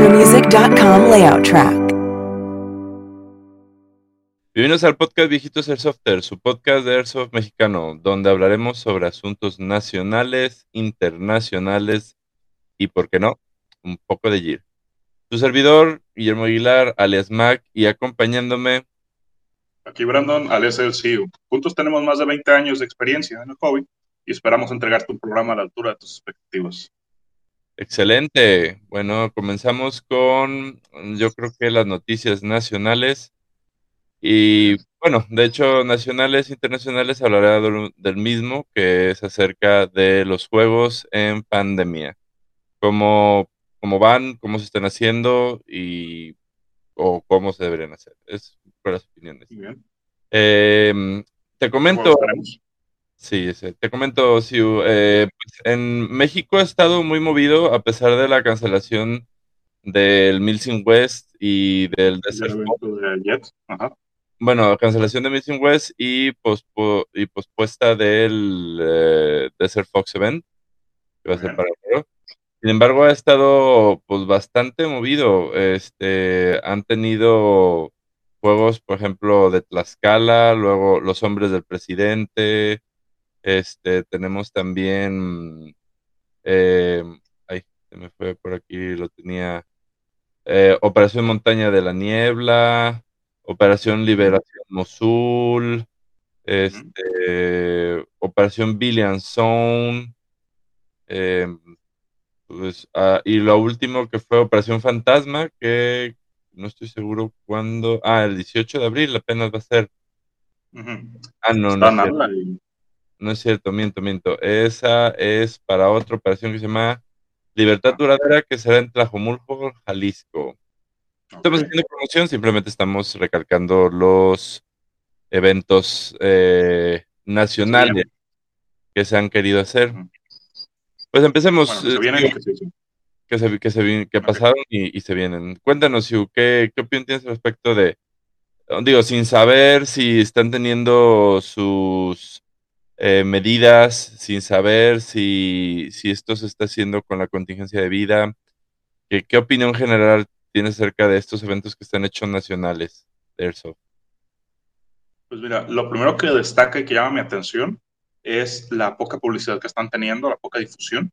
VictorMusic.com layout track. Bienvenidos al podcast Viejitos Airsofter, su podcast de Airsoft mexicano, donde hablaremos sobre asuntos nacionales, internacionales y, por qué no, un poco de GIR. Su servidor, Guillermo Aguilar, alias Mac, y acompañándome. Aquí Brandon, alias el CEO. Juntos tenemos más de 20 años de experiencia en el hobby y esperamos entregarte un programa a la altura de tus expectativas. Excelente. Bueno, comenzamos con, yo creo que las noticias nacionales. Y bueno, de hecho, nacionales, internacionales, hablaré del, mismo, que es acerca de los juegos en pandemia. Cómo, cómo van, cómo se están haciendo y o cómo se deberían hacer. Es por las opiniones. Em, te comento. Sí, te comento, Siu. Eh, pues, en México ha estado muy movido a pesar de la cancelación del Milsim West y del Desert Ajá. Bueno, cancelación de Milsim West y, pospu y pospuesta del eh, Desert Fox Event, que va a ser para Sin embargo, ha estado pues bastante movido. Este, han tenido juegos, por ejemplo, de Tlaxcala, luego Los Hombres del Presidente, este, tenemos también, eh, ay, se me fue por aquí, lo tenía, eh, Operación Montaña de la Niebla, Operación Liberación Mosul, este, Operación Billion Zone, eh, pues, ah, y lo último que fue Operación Fantasma, que no estoy seguro cuándo, ah, el 18 de abril apenas va a ser. Ah, no, no. No es cierto, miento, miento. Esa es para otra operación que se llama Libertad Duradera, que será en Tlajomulco, Jalisco. Estamos haciendo promoción, simplemente estamos recalcando los eventos eh, nacionales que se han querido hacer. Pues empecemos. se vienen, eh, que, se, que, se, que pasaron y, se vienen. Cuéntanos, ¿qué, qué opinión tienes respecto de, digo, sin saber si están teniendo sus eh, medidas sin saber si, si, esto se está haciendo con la contingencia de vida. ¿Qué, opinión general tienes acerca de estos eventos que están hechos nacionales de? Pues mira, lo primero que destaca y que llama mi atención es la poca publicidad que están teniendo, la poca difusión.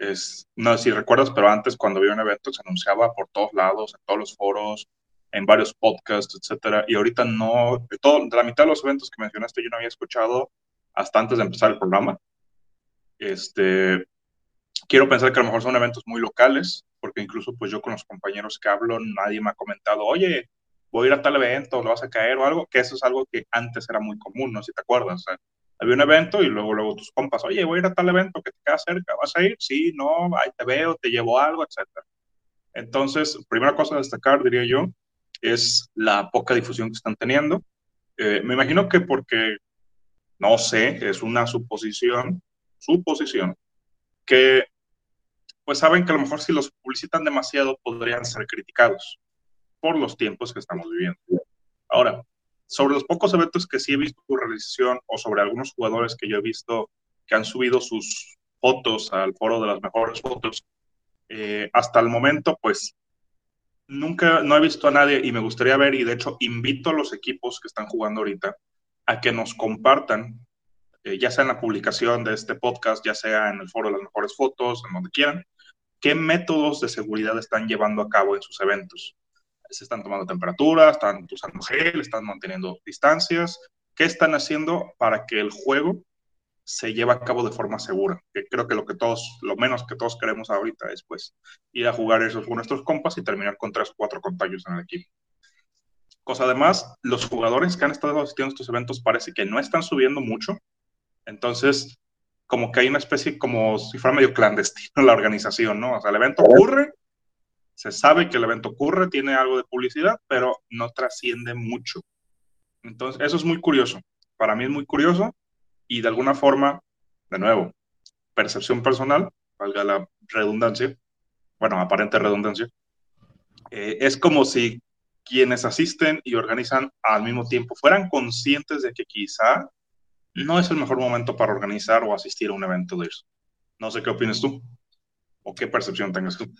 Es, no sé si recuerdas, pero antes cuando había un evento se anunciaba por todos lados, en todos los foros, en varios podcasts, etcétera. Y ahorita no, de, todo, de la mitad de los eventos que mencionaste yo no había escuchado hasta antes de empezar el programa. Este, quiero pensar que a lo mejor son eventos muy locales, porque incluso pues yo con los compañeros que hablo, nadie me ha comentado, oye, voy a ir a tal evento, lo vas a caer o algo, que eso es algo que antes era muy común, no si te acuerdas. había un evento y luego, luego tus compas, oye, voy a ir a tal evento que te queda cerca, ¿vas a ir? Sí, no, ahí te veo, te llevo algo, etc. Entonces, primera cosa a destacar, diría yo, es la poca difusión que están teniendo. Eh, me imagino que porque no sé, es una suposición, suposición, que pues saben que a lo mejor si los publicitan demasiado podrían ser criticados por los tiempos que estamos viviendo. Ahora, sobre los pocos eventos que sí he visto tu realización o sobre algunos jugadores que yo he visto que han subido sus fotos al foro de las mejores fotos, eh, hasta el momento, pues nunca, no he visto a nadie y me gustaría ver, y de hecho invito a los equipos que están jugando ahorita a que nos compartan, eh, ya sea en la publicación de este podcast, ya sea en el foro de las mejores fotos, en donde quieran, qué métodos de seguridad están llevando a cabo en sus eventos. Se están tomando temperatura, están usando gel, están manteniendo distancias. ¿Qué están haciendo para que el juego se lleve a cabo de forma segura? Que creo que lo que todos, lo menos que todos queremos ahorita es pues ir a jugar esos con nuestros compas y terminar con tres o cuatro contagios en el equipo. Cosa además, los jugadores que han estado asistiendo a estos eventos parece que no están subiendo mucho. Entonces, como que hay una especie como si fuera medio clandestino la organización, ¿no? O sea, el evento ocurre, se sabe que el evento ocurre, tiene algo de publicidad, pero no trasciende mucho. Entonces, eso es muy curioso. Para mí es muy curioso y de alguna forma, de nuevo, percepción personal, valga la redundancia, bueno, aparente redundancia, eh, es como si quienes asisten y organizan al mismo tiempo fueran conscientes de que quizá no es el mejor momento para organizar o asistir a un evento de eso. No sé qué opinas tú o qué percepción tengas tú.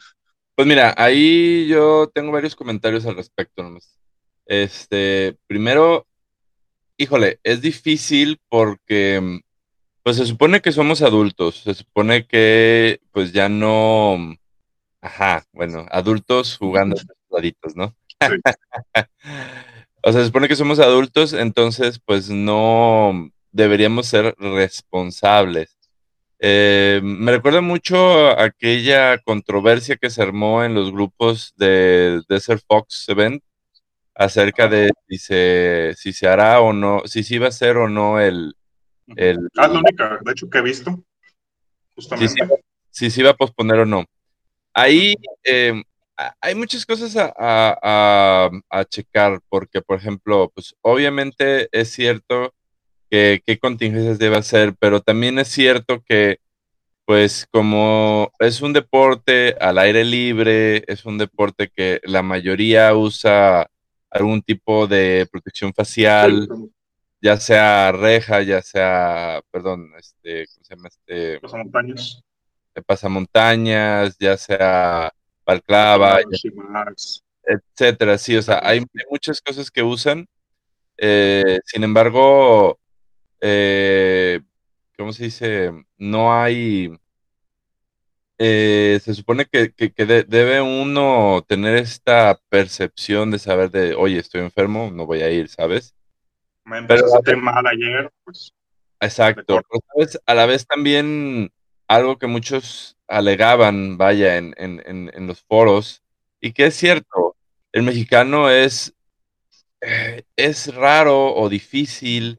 Pues mira, ahí yo tengo varios comentarios al respecto nomás. Este, primero, híjole, es difícil porque, pues se supone que somos adultos, se supone que, pues ya no, ajá, bueno, adultos jugando a ¿no? Sí. O sea, se supone que somos adultos, entonces, pues no deberíamos ser responsables. Eh, me recuerda mucho aquella controversia que se armó en los grupos de Desert Fox Event acerca de si se, si se hará o no, si se iba a hacer o no el... el ah, la única, de hecho, que he visto, justamente. Si se, si se iba a posponer o no. Ahí eh, hay muchas cosas a, a, a, checar, porque, por ejemplo, pues obviamente es cierto que qué contingencias debe hacer, pero también es cierto que, pues como es un deporte al aire libre, es un deporte que la mayoría usa algún tipo de protección facial, ya sea reja, ya sea, perdón, este, ¿cómo se llama? Este, pasamontañas. Pasamontañas, ya sea balclava, etcétera. Sí, o sea, hay, muchas cosas que usan. Eh, sin embargo, eh, ¿cómo se dice? No hay. Eh, se supone que, que, que de, debe uno tener esta percepción de saber de, oye, estoy enfermo, no voy a ir, ¿sabes? Me a sentir mal ayer, pues. Exacto. Pero, ¿sabes? A la vez también algo que muchos alegaban, vaya, en, en, en, en los foros, y que es cierto, el mexicano es, eh, es raro o difícil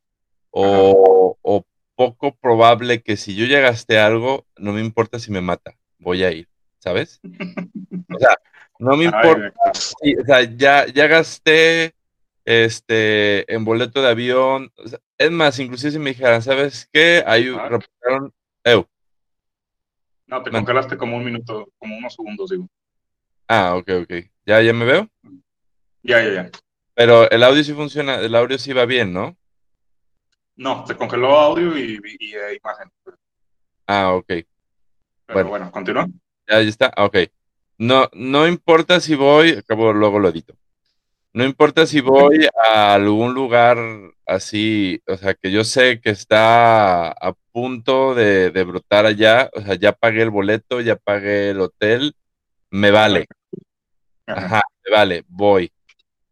o, o, poco probable que si yo ya gasté algo, no me importa si me mata, voy a ir, ¿sabes? O sea, no me importa, o sea, ya, ya gasté este, en boleto de avión, o sea, es más, inclusive si me dijeran, ¿sabes qué? Ahí reportaron, no, te Man. congelaste como un minuto, como unos segundos, digo. Ah, ok, ok. ¿Ya, ya me veo? Ya, ya, ya. Pero el audio sí funciona, el audio sí va bien, ¿no? No, te congeló audio y, y, y eh, imagen. Ah, ok. Pero bueno, bueno continúa. Ya, ya está, ok. No, no importa si voy, acabo luego lo edito. No importa si voy a algún lugar así, o sea, que yo sé que está a punto de, de, brotar allá, o sea, ya pagué el boleto, ya pagué el hotel, me vale. Ajá, me vale, voy.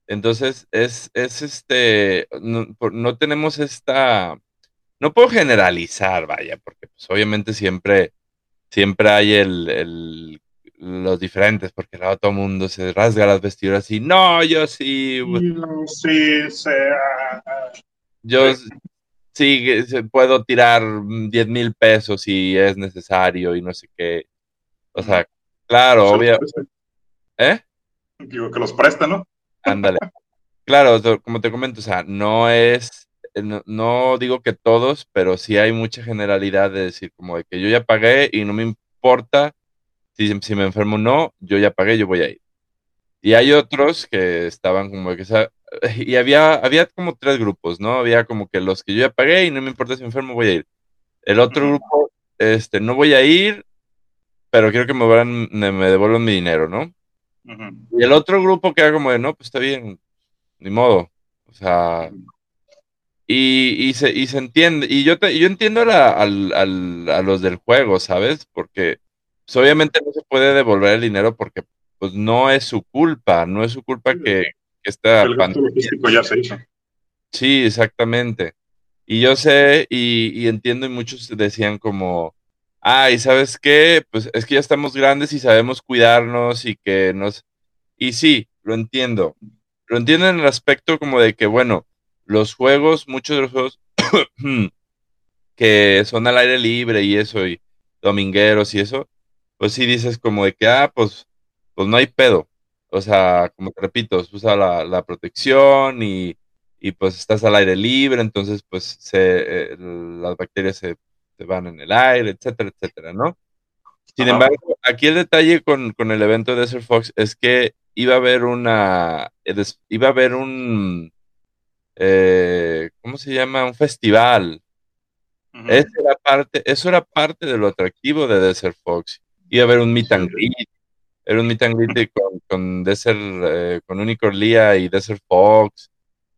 Entonces, es, es este, no, no, tenemos esta, no puedo generalizar, vaya, porque pues obviamente siempre, siempre hay el, el los diferentes, porque luego todo el mundo se rasga las vestiduras y no, yo sí. No, sí, sea. Yo sí, puedo tirar 10 mil pesos si es necesario y no sé qué. O sea, claro, obvio. ¿Eh? Digo, que los presta, ¿no? Ándale. claro, como te comento, o sea, no es, no, no, digo que todos, pero sí hay mucha generalidad de decir como de que yo ya pagué y no me importa si, si me enfermo o no, yo ya pagué, yo voy a ir. Y hay otros que estaban como que, y había, había como tres grupos, ¿no? Había como que los que yo ya pagué y no me importa si me enfermo, voy a ir. El otro grupo, este, no voy a ir, pero quiero que me, vuelvan, me, me devuelvan mi dinero, ¿no? Uh -huh. Y el otro grupo que era como de, no, pues está bien, ni modo. O sea, y, y, se, y se entiende, y yo, te, yo entiendo a, la, los del juego, ¿sabes? Porque pues, obviamente no se puede devolver el dinero porque pues no es su culpa, no es su culpa que esta el logístico ya se hizo. Sí, exactamente. Y yo sé y, y, entiendo y muchos decían como, ay, ¿sabes qué? Pues es que ya estamos grandes y sabemos cuidarnos y que nos... Y sí, lo entiendo. Lo entiendo en el aspecto como de que, bueno, los juegos, muchos de los juegos que son al aire libre y eso, y domingueros y eso, pues sí dices como de que, ah, pues, pues no hay pedo. O sea, como te repito, usa la, la protección y, y, pues estás al aire libre, entonces pues se, eh, las bacterias se, se, van en el aire, etcétera, etcétera, ¿no? Sin Ajá. embargo, aquí el detalle con, con, el evento de Desert Fox es que iba a haber una, iba a haber un, eh, ¿cómo se llama? Un festival. Uh -huh. Era parte, eso era parte de lo atractivo de Desert Fox. Iba a haber un meet and greet, era un meet and greet con, con Desert, eh, con Unicorn Lea y Desert Fox,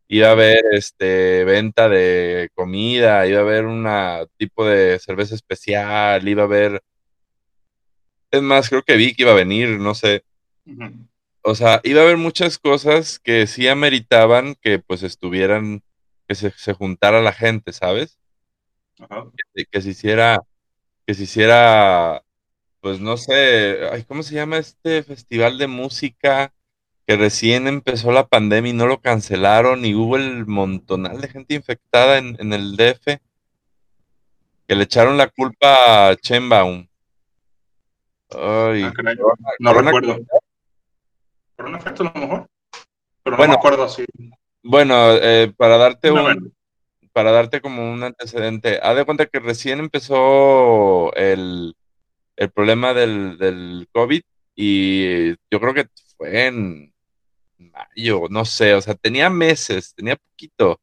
iba a haber este, venta de comida, iba a haber un tipo de cerveza especial, iba a haber... Es más, creo que vi que iba a venir, no sé. O sea, iba a haber muchas cosas que sí ameritaban que pues estuvieran, que se, juntara la gente, ¿sabes? Que, que, se hiciera, que se hiciera, pues no sé, ay, ¿cómo se llama este festival de música? que recién empezó la pandemia y no lo cancelaron y hubo el montonal de gente infectada en, el DF que le echaron la culpa a Chenbaum. Ay, ah, no, recuerdo. Por un efecto a lo mejor. Pero no me acuerdo así. Bueno, eh, para darte un, para darte como un antecedente, haz de cuenta que recién empezó el, el problema del, del COVID y yo creo que fue en mayo, no sé, o sea, tenía meses, tenía poquito.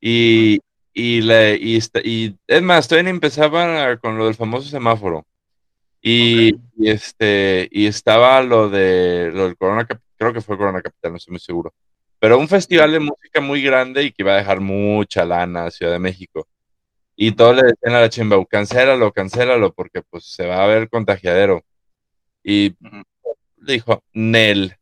Y, y, le, y, y es más, todavía empezaba con lo del famoso semáforo. Y, este, y estaba lo de lo del Corona creo que fue Corona Capital, no estoy muy seguro. Pero un festival de música muy grande y que iba a dejar mucha lana a Ciudad de México. Y todos le decían a la Chimbau, cancélalo, cancélalo, porque pues se va a ver contagiadero. Y dijo, Nel,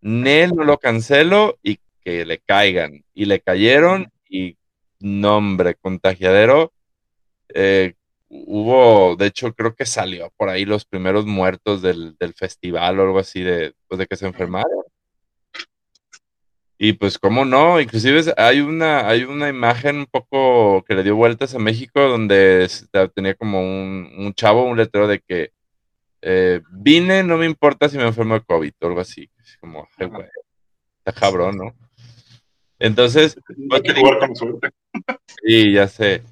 Nel no lo cancelo y que le caigan. Y le cayeron y nombre, contagiadero. Eh, hubo, de hecho, creo que salió por ahí los primeros muertos del, festival o algo así de, pues, de que se enfermaron. Y pues, ¿cómo no? Inclusive hay una, hay una imagen un poco que le dio vueltas a México donde tenía como un, un chavo, un letrero de que eh, vine, no me importa si me enfermo de COVID o algo así. Como, está cabrón, ¿no? Entonces, pues te digo, sí, ya sé.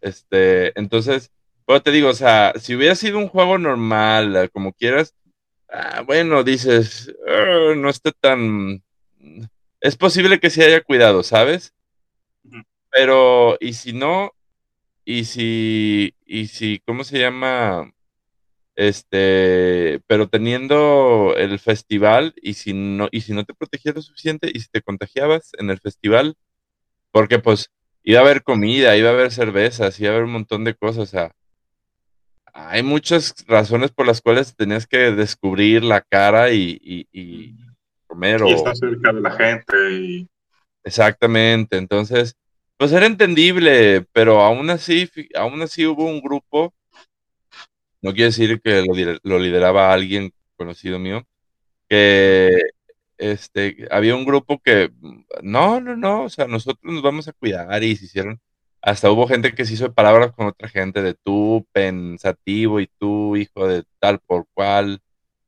Este, entonces, pues te digo, o sea, si hubiera sido un juego normal, eh, como quieras, ah, bueno, dices, ah, no está tan. Es posible que se haya cuidado, ¿sabes? Pero, y si no, y si, y si, ¿cómo se llama? Este, pero teniendo el festival y si no, y si no te protegías lo suficiente y si te contagiabas en el festival, porque pues iba a haber comida, iba a haber cervezas, iba a haber un montón de cosas, o sea, hay muchas razones por las cuales tenías que descubrir la cara y, y, comer. Y estar cerca de la gente. Exactamente, entonces, pues era entendible, pero aún así, aún así hubo un grupo no quiere decir que lo, lideraba alguien conocido mío, que este, había un grupo que, no, no, no, o sea, nosotros nos vamos a cuidar y se hicieron, hasta hubo gente que se hizo palabras con otra gente, de tú pensativo y tú hijo de tal por cual.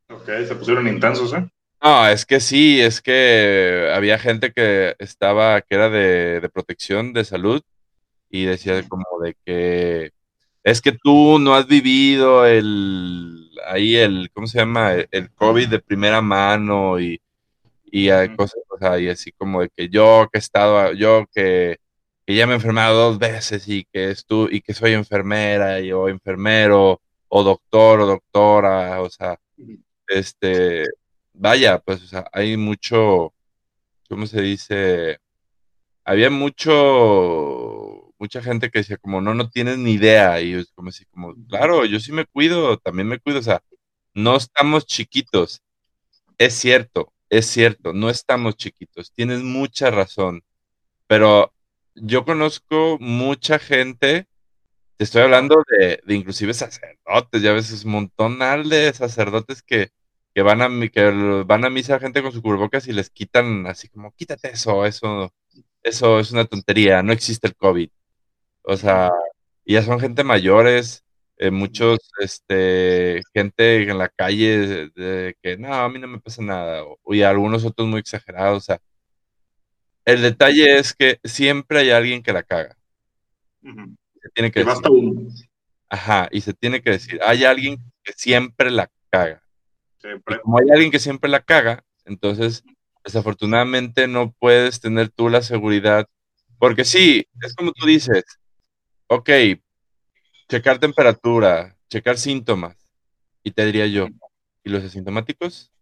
Ok, se pusieron intensos, ¿eh? No, es que sí, es que había gente que estaba, que era de, de protección de salud y decía como de que es que tú no has vivido el, ahí el, ¿cómo se llama? El, COVID de primera mano y, y hay cosas, o sea, y así como de que yo que he estado, yo que, que ya me he enfermado dos veces y que estu y que soy enfermera y, o enfermero o doctor o doctora, o sea, este, vaya, pues, o sea, hay mucho, ¿cómo se dice? Había mucho mucha gente que decía como, no, no tienes ni idea. Y es como así, como, claro, yo sí me cuido, también me cuido. O sea, no estamos chiquitos. Es cierto, es cierto, no estamos chiquitos. Tienes mucha razón. Pero yo conozco mucha gente, te estoy hablando de, de inclusive sacerdotes, ya ves, un montón de sacerdotes que, que van a que van a misa gente con su cubrebocas y les quitan así como quítate eso, eso, eso es una tontería, no existe el COVID. O sea, ya son gente mayores, eh, muchos, este, gente en la calle de, que no, a mí no me pasa nada, y algunos otros muy exagerados. O sea, el detalle es que siempre hay alguien que la caga. Se tiene que decir. Ajá, y se tiene que decir, hay alguien que siempre la caga. Como hay alguien que siempre la caga, entonces desafortunadamente no puedes tener tú la seguridad, porque sí, es como tú dices, ok, checar temperatura, checar síntomas, y te diría yo, ¿Y los asintomáticos?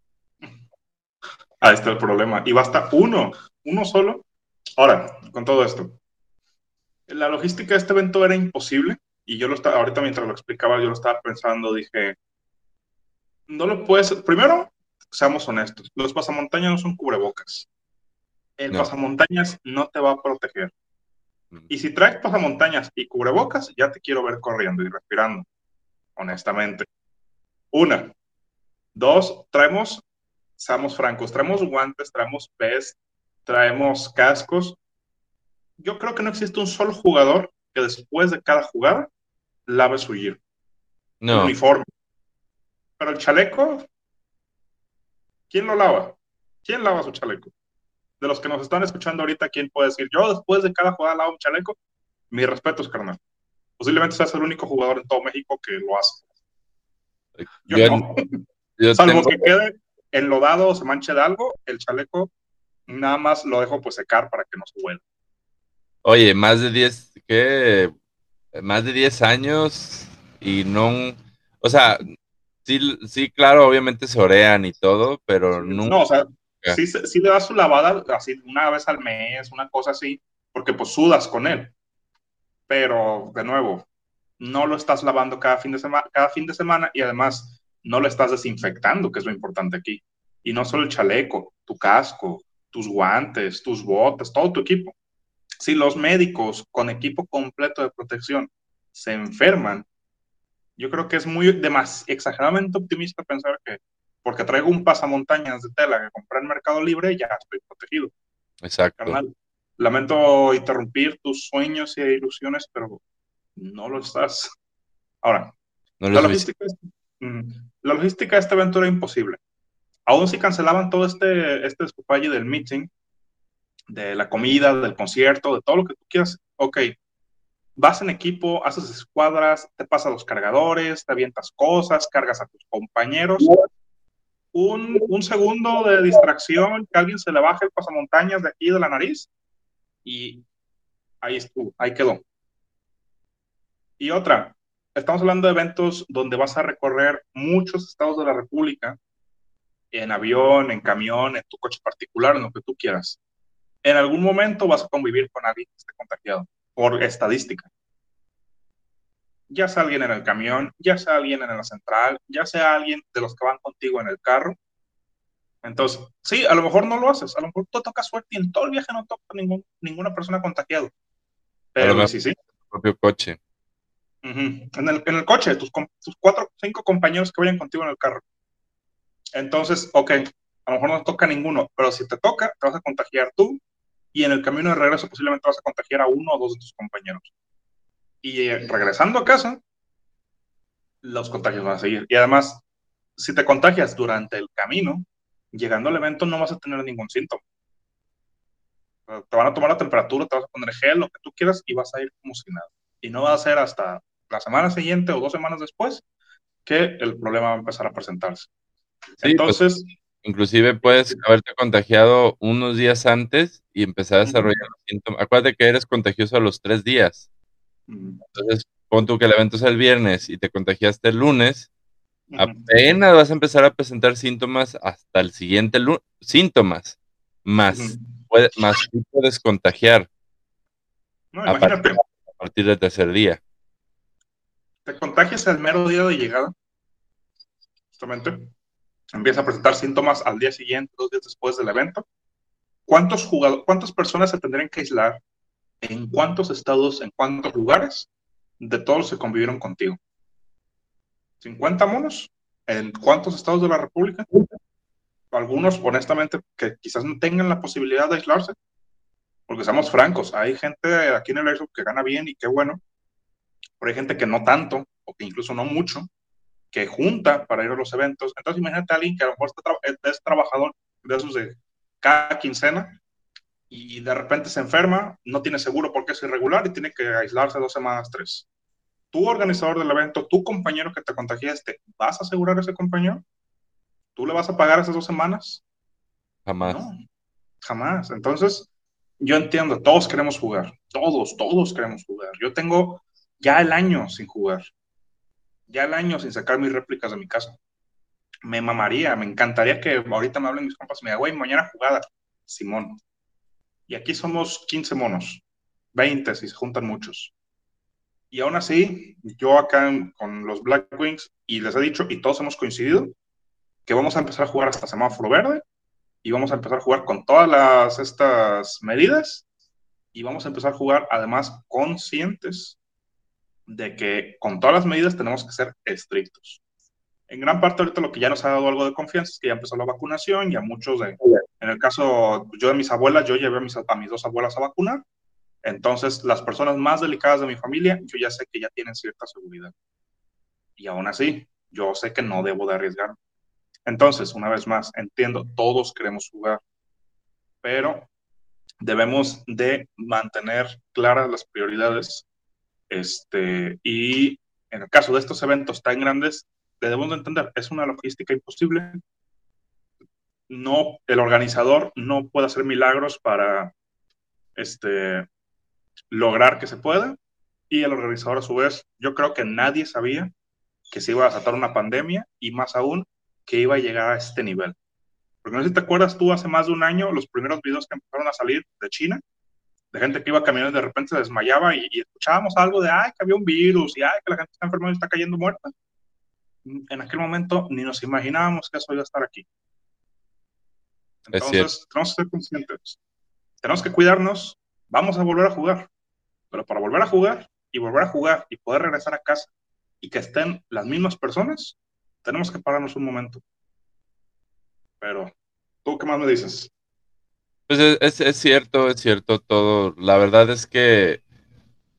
Ahí está el problema. Y basta uno, uno solo. Ahora, con todo esto, la logística de este evento era imposible y yo lo estaba, ahorita mientras lo explicaba, yo lo estaba pensando, dije, no lo puedes, primero, seamos honestos, los pasamontañas no son cubrebocas. El No. pasamontañas no te va a proteger. Mm. Y si traes pasamontañas y cubrebocas, ya te quiero ver corriendo y respirando, honestamente. Una. Dos, traemos, seamos francos, traemos guantes, traemos vest, traemos cascos. Yo creo que no existe un solo jugador que después de cada jugada lave su gear, No, uniforme. Pero el chaleco, ¿quién lo lava? ¿Quién lava su chaleco? De los que nos están escuchando ahorita, ¿quién puede decir, yo después de cada jugada lavo un chaleco? Mi respeto es carnal. Posiblemente seas el único jugador en todo México que lo hace. Yo, yo, no. yo Salvo tengo- que quede enlodado o se manche de algo, el chaleco nada más lo dejo pues secar para que no se huela. Oye, más de 10, ¿qué? Más de 10 años y no, o sea, sí, sí, claro, obviamente se orean y todo, pero nunca. No, o sea, sí, se- sí le das su lavada así una vez al mes, una cosa así, porque pues sudas con él. Pero, de nuevo, no lo estás lavando cada fin de semana, cada fin de semana y además no lo estás desinfectando, que es lo importante aquí. Y no solo el chaleco, tu casco, tus guantes, tus botas, todo tu equipo. Si los médicos con equipo completo de protección se enferman, yo creo que es muy demas, exageradamente optimista pensar que porque traigo un pasamontañas de tela que compré en Mercado Libre, ya estoy protegido. Exacto. Carnal, lamento interrumpir tus sueños y ilusiones, pero no lo estás. Ahora, No la logística, mm, la logística de este evento era imposible. Aún si cancelaban todo este, este del meeting, de la comida, del concierto, de todo lo que tú quieras, ok, vas en equipo, haces escuadras, te pasas los cargadores, te avientas cosas, cargas a tus compañeros. Un, un segundo de distracción, que alguien se le baje el pasamontañas de aquí de la nariz y ahí estuvo, ahí quedó. Y otra, estamos hablando de eventos donde vas a recorrer muchos estados de la República en avión, en camión, en tu coche particular, en lo que tú quieras. En algún momento vas a convivir con alguien que esté contagiado, por estadística. Ya sea alguien en el camión, ya sea alguien en la central, ya sea alguien de los que van contigo en el carro. Entonces, sí, a lo mejor no lo haces, a lo mejor tú tocas suerte y en todo el viaje no toca ningún, ninguna persona contagiada. Pero sí, sí. propio coche. En, el, en el coche, tus, tus cuatro, cinco compañeros que vayan contigo en el carro. Entonces, ok, a lo mejor no toca ninguno, pero si te toca, te vas a contagiar tú y en el camino de regreso posiblemente vas a contagiar a uno o dos de tus compañeros. Y eh, regresando a casa, los contagios van a seguir. Y además, si te contagias durante el camino, llegando al evento no vas a tener ningún síntoma. Te van a tomar la temperatura, te vas a poner gel, lo que tú quieras, y vas a ir como si nada. Y no va a ser hasta la semana siguiente o dos semanas después que el problema va a empezar a presentarse. Sí, pues, Entonces, inclusive puedes haberte contagiado unos días antes y empezar a desarrollar los síntomas. Acuérdate que eres contagioso a los tres días. Entonces, pon tú que el evento es el viernes y te contagiaste el lunes, apenas vas a empezar a presentar síntomas hasta el siguiente lunes. Síntomas, más, puede- más tú puedes contagiar No, a imagínate, a partir del tercer día. te contagias el mero día de llegada, justamente, empieza a presentar síntomas al día siguiente, dos días después del evento. ¿Cuántos jugadores, cuántas personas se tendrían que aislar? ¿En cuántos estados, en cuántos lugares de todos los que convivieron contigo? ¿50 monos? ¿En cuántos estados de la República? Algunos, honestamente, que quizás no tengan la posibilidad de aislarse. Porque seamos francos, hay gente aquí en el Airsoft que gana bien y qué bueno, pero hay gente que no tanto, o que incluso no mucho, que junta para ir a los eventos. Entonces, imagínate a alguien que a lo mejor es trabajador de esos de cada quincena y de repente se enferma, no tiene seguro porque es irregular y tiene que aislarse dos semanas, tres. Tú, organizador del evento, tu compañero que te contagiaste, ¿vas a asegurar a ese compañero? ¿Tú le vas a pagar esas dos semanas? Jamás. No, jamás. Entonces, yo entiendo, todos queremos jugar, todos, todos queremos jugar. Yo tengo ya el año sin jugar, ya el año sin sacar mis réplicas de mi casa. me mamaría, me encantaría que ahorita me hablen mis compas y me digan, güey, mañana jugada, Simón. Y aquí somos 15 monos, 20 si se juntan muchos. Y aún así, yo acá con los Black Wings, y les he dicho, y todos hemos coincidido, que vamos a empezar a jugar hasta semáforo verde, y vamos a empezar a jugar con todas las, estas medidas, y vamos a empezar a jugar además conscientes de que con todas las medidas tenemos que ser estrictos. En gran parte ahorita lo que ya nos ha dado algo de confianza es que ya empezó la vacunación, ya muchos de, en el caso yo de mis abuelas, yo llevé a mis, a mis dos abuelas a vacunar, entonces, las personas más delicadas de mi familia, yo ya sé que ya tienen cierta seguridad. Y aún así, yo sé que no debo de arriesgar. Entonces, una vez más, entiendo, todos queremos jugar, pero debemos de mantener claras las prioridades. Este, y en el caso de estos eventos tan grandes, debemos de entender, es una logística imposible. No, el organizador no puede hacer milagros para este, lograr que se pueda. Y el organizador, a su vez, yo creo que nadie sabía que se iba a desatar una pandemia y más aún que iba a llegar a este nivel. Porque no sé si te acuerdas tú hace más de un año los primeros videos que empezaron a salir de China, de gente que iba caminando y de repente se desmayaba y, escuchábamos algo de, ay, que había un virus y, ay, que la gente está enferma y está cayendo muerta. En aquel momento ni nos imaginábamos que eso iba a estar aquí. Entonces, tenemos que ser conscientes. Tenemos que cuidarnos. Vamos a volver a jugar. Pero para volver a jugar y volver a jugar y poder regresar a casa y que estén las mismas personas, tenemos que pararnos un momento. Pero, ¿tú qué más me dices? Pues es, es, cierto, es cierto todo. La verdad es que,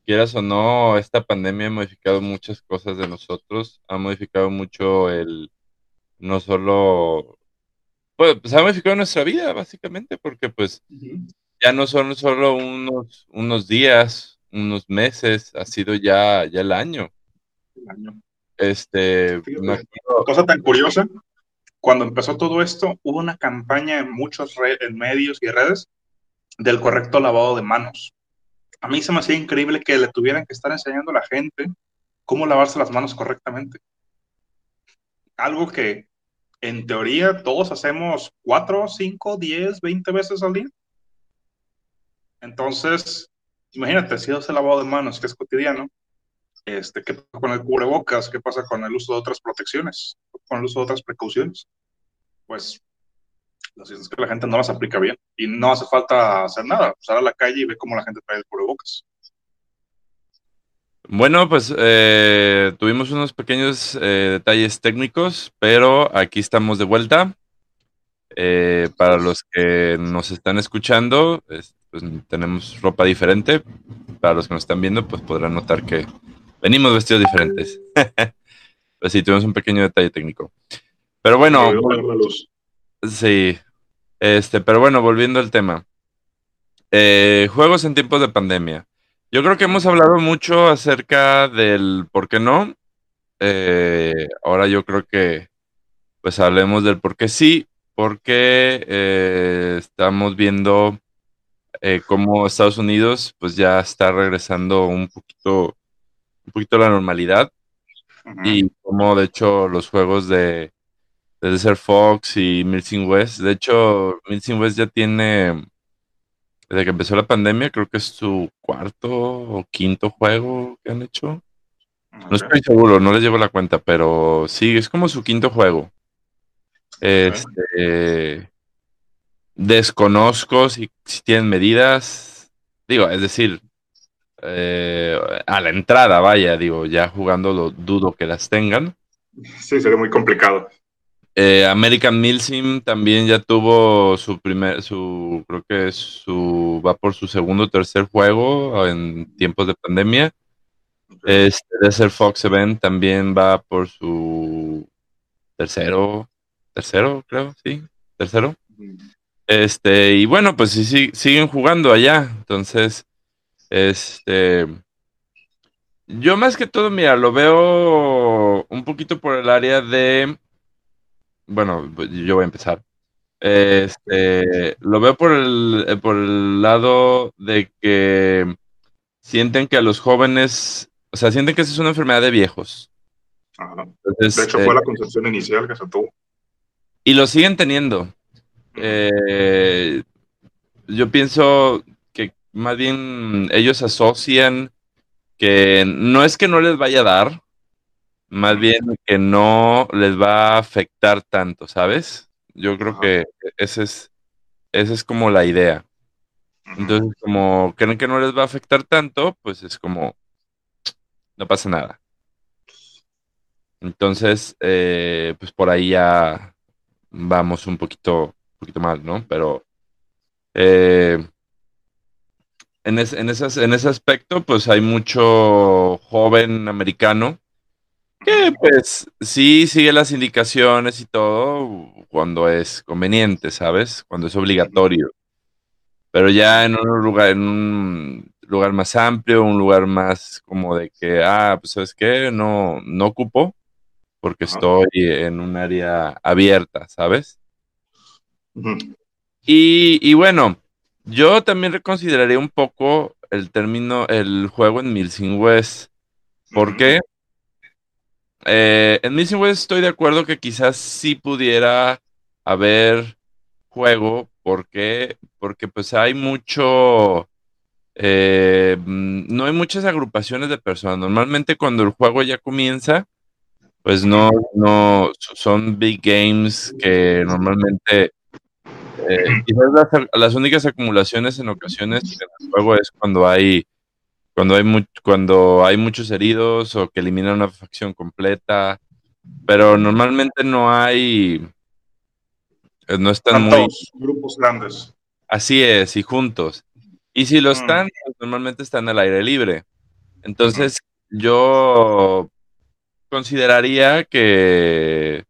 quieras o no, esta pandemia ha modificado muchas cosas de nosotros. Ha modificado mucho el, no solo, pues, pues ha modificado nuestra vida, básicamente, porque pues ya no son solo unos, unos días, unos meses, ha sido ya, ya el año. El año. Este, cosa tan curiosa, cuando empezó todo esto, hubo una campaña en muchos medios y redes del correcto lavado de manos. A mí se me hacía increíble que le tuvieran que estar enseñando a la gente cómo lavarse las manos correctamente. Algo que en teoría todos hacemos 4, 5, 10, 20 veces al día. Entonces, imagínate, si hace lavado de manos, que es cotidiano, este, ¿qué pasa con el cubrebocas? ¿Qué pasa con el uso de otras protecciones? ¿Con el uso de otras precauciones? Pues lo cierto es que la gente no las aplica bien y no hace falta hacer nada, usar a la calle y ver cómo la gente trae el cubrebocas. Bueno, pues eh, tuvimos unos pequeños eh, detalles técnicos, pero aquí estamos de vuelta. Eh, para los que nos están escuchando, pues tenemos ropa diferente. Para los que nos están viendo, pues podrán notar que venimos vestidos diferentes. pues sí, tuvimos un pequeño detalle técnico. Pero bueno, sí, este, pero bueno, volviendo al tema. Eh, juegos en tiempos de pandemia. Yo creo que hemos hablado mucho acerca del por qué no. Eh, ahora yo creo que pues hablemos del por qué sí porque eh, estamos viendo cómo Estados Unidos pues ya está regresando un poquito, un poquito a la normalidad y como de hecho los juegos de, de Desert Fox y Milsing West, de hecho Milsing West ya tiene, desde que empezó la pandemia, creo que es su cuarto o quinto juego que han hecho. No estoy seguro, no les llevo la cuenta, pero sí, es como su quinto juego. Este, desconozco si, tienen medidas. Digo, es decir, eh, a la entrada, vaya, digo, ya jugando lo dudo que las tengan. Sí, sería muy complicado. Eh, American Milsim también ya tuvo su primer, su, creo que su, va por su segundo o tercer juego en tiempos de pandemia. Este Desert Fox Event también va por su tercero, tercero, creo, sí, tercero. Este, y bueno, pues sí, siguen jugando allá. Entonces, este, yo más que todo, mira, lo veo un poquito por el área de, bueno, pues, yo voy a empezar. Este, lo veo por el, por el lado de que sienten que a los jóvenes, o sea, sienten que esa es una enfermedad de viejos. de hecho, fue la eh, concepción inicial que se tuvo. Y lo siguen teniendo. Eh, yo pienso más bien ellos asocian que no es que no les vaya a dar, más bien que no les va a afectar tanto, ¿sabes? Yo creo que ese es, esa es como la idea. Entonces, como creen que no les va a afectar tanto, pues es como, no pasa nada. Entonces, eh, pues por ahí ya vamos un poquito, un poquito mal, ¿no? Pero eh, en, en, esas, en ese aspecto, pues hay mucho joven americano que pues sí sigue las indicaciones y todo cuando es conveniente, ¿sabes? Cuando es obligatorio. Pero ya en un lugar, en un lugar más amplio, un lugar más como de que, ah, pues sabes qué, no, no ocupo porque estoy en un área abierta, ¿sabes? y, y, bueno, yo también reconsideraría un poco el término, el juego en Milsing West. ¿Por qué? Eh, en Missing West estoy de acuerdo que quizás sí pudiera haber juego. ¿Por qué? Porque pues hay mucho... Eh, mm, no hay muchas agrupaciones de personas. Normalmente cuando el juego ya comienza, pues no, no, son big games que normalmente eh, quizás las, las, únicas acumulaciones en ocasiones en el juego es cuando hay cuando hay, cuando hay muchos heridos o que eliminan una facción completa, pero normalmente no hay, eh, no están muy... grupos grandes. Así es, y juntos. Y si lo mm. están, pues normalmente están al aire libre. Entonces, yo consideraría que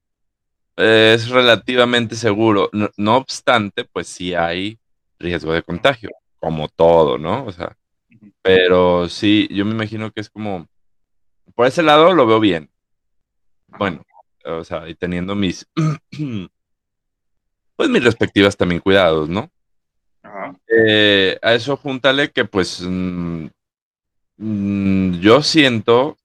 es relativamente seguro. No, no, obstante, pues sí hay riesgo de contagio, como todo, ¿no? O sea, pero sí, yo me imagino que es como, por ese lado lo veo bien. Bueno, o sea, y teniendo mis, pues mis respectivas también cuidados, ¿no? Eh, a eso júntale que pues mm, mm, yo siento,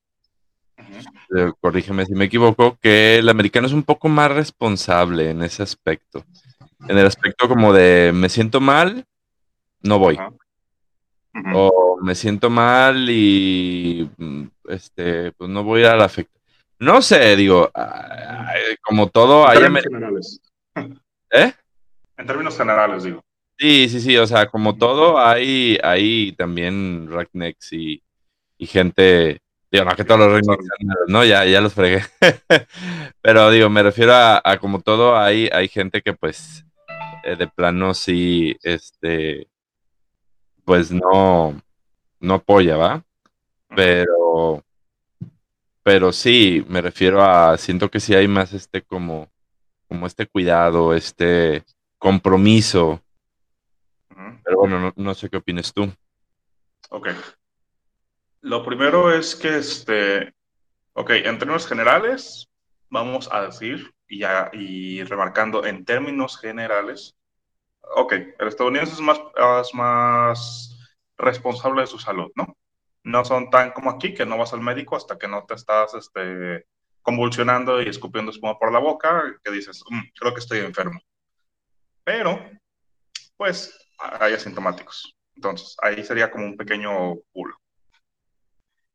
eh, corrígeme si me equivoco, que el americano es un poco más responsable en ese aspecto. En el aspecto como de me siento mal, no voy o me siento mal y mm, este, pues no voy a la afecta. No sé, digo, como todo en términos generales. ¿Eh? En términos generales, digo. Sí, sí, sí, o sea, como todo, hay, hay también Racknecks y, y gente, digo, no que todos los reinos, no, ya, ya los fregué. Pero digo, me refiero a, como todo, hay, hay gente que pues eh, de plano sí, este, pues no, no apoya, ¿va? Pero, pero sí, me refiero a, siento que sí hay más este como, como este cuidado, este compromiso. Pero bueno, no, sé qué opinas tú. Ok. Lo primero es que, este, ok, en términos generales, vamos a decir, y, ya, y remarcando en términos generales, ok, el estadounidense es más, más responsable de su salud, ¿no? No son tan como aquí, que no vas al médico hasta que no te estás este, convulsionando y escupiendo espuma por la boca, que dices, mm, creo que estoy enfermo. Pero, pues, hay asintomáticos. Entonces, ahí sería como un pequeño pulo.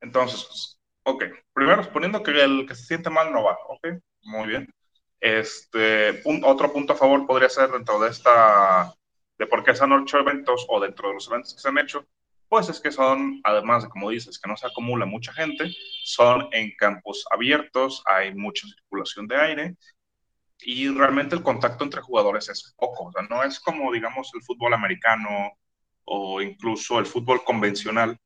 Entonces, ok, primero suponiendo que el que se siente mal no va, ok, muy bien. Este, otro punto a favor podría ser dentro de esta, de por qué se han hecho eventos o dentro de los eventos que se han hecho, pues es que son, además de como dices, que no se acumula mucha gente, son en campos abiertos, hay mucha circulación de aire y realmente el contacto entre jugadores es poco, o sea, no es como, digamos, el fútbol americano o incluso el fútbol convencional,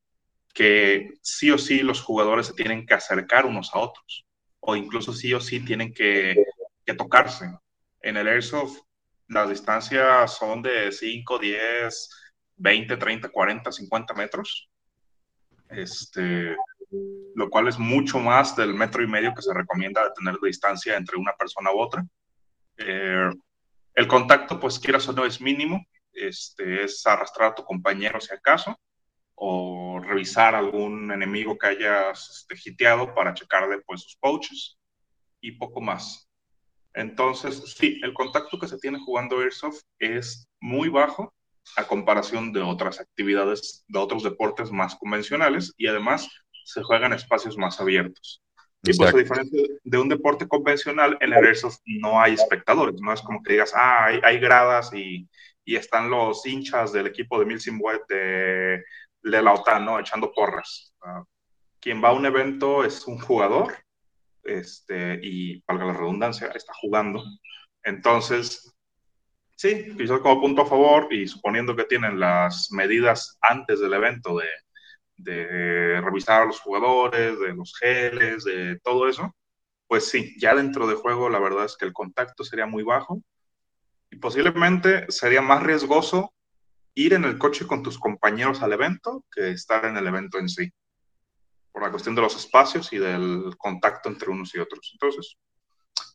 que sí o sí los jugadores se tienen que acercar unos a otros, o incluso sí o sí tienen que que tocarse. En el airsoft las distancias son de 5, 10, 20, 30, 40, 50 metros. Este, lo cual es mucho más del metro y medio que se recomienda tener de distancia entre una persona u otra. Eh, el contacto, pues quieras o no, es mínimo. Este, es arrastrar a tu compañero si acaso, o revisar algún enemigo que hayas este, hiteado para checarle pues, sus pouches y poco más. Entonces, sí, el contacto que se tiene jugando Airsoft es muy bajo a comparación de otras actividades, de otros deportes más convencionales y además se juega en espacios más abiertos. Y pues a diferencia de un deporte convencional, en el Airsoft no hay espectadores, no es como que digas, ah, hay, gradas y, y, están los hinchas del equipo de Milsim de, de la OTAN, ¿no? Echando porras. Uh, quien va a un evento es un jugador este, y, valga la redundancia, está jugando. Entonces, sí, quizás como punto a favor y suponiendo que tienen las medidas antes del evento de, de revisar a los jugadores, de los geles, de todo eso, pues sí, ya dentro de juego la verdad es que el contacto sería muy bajo y posiblemente sería más riesgoso ir en el coche con tus compañeros al evento que estar en el evento en sí por la cuestión de los espacios y del contacto entre unos y otros. Entonces,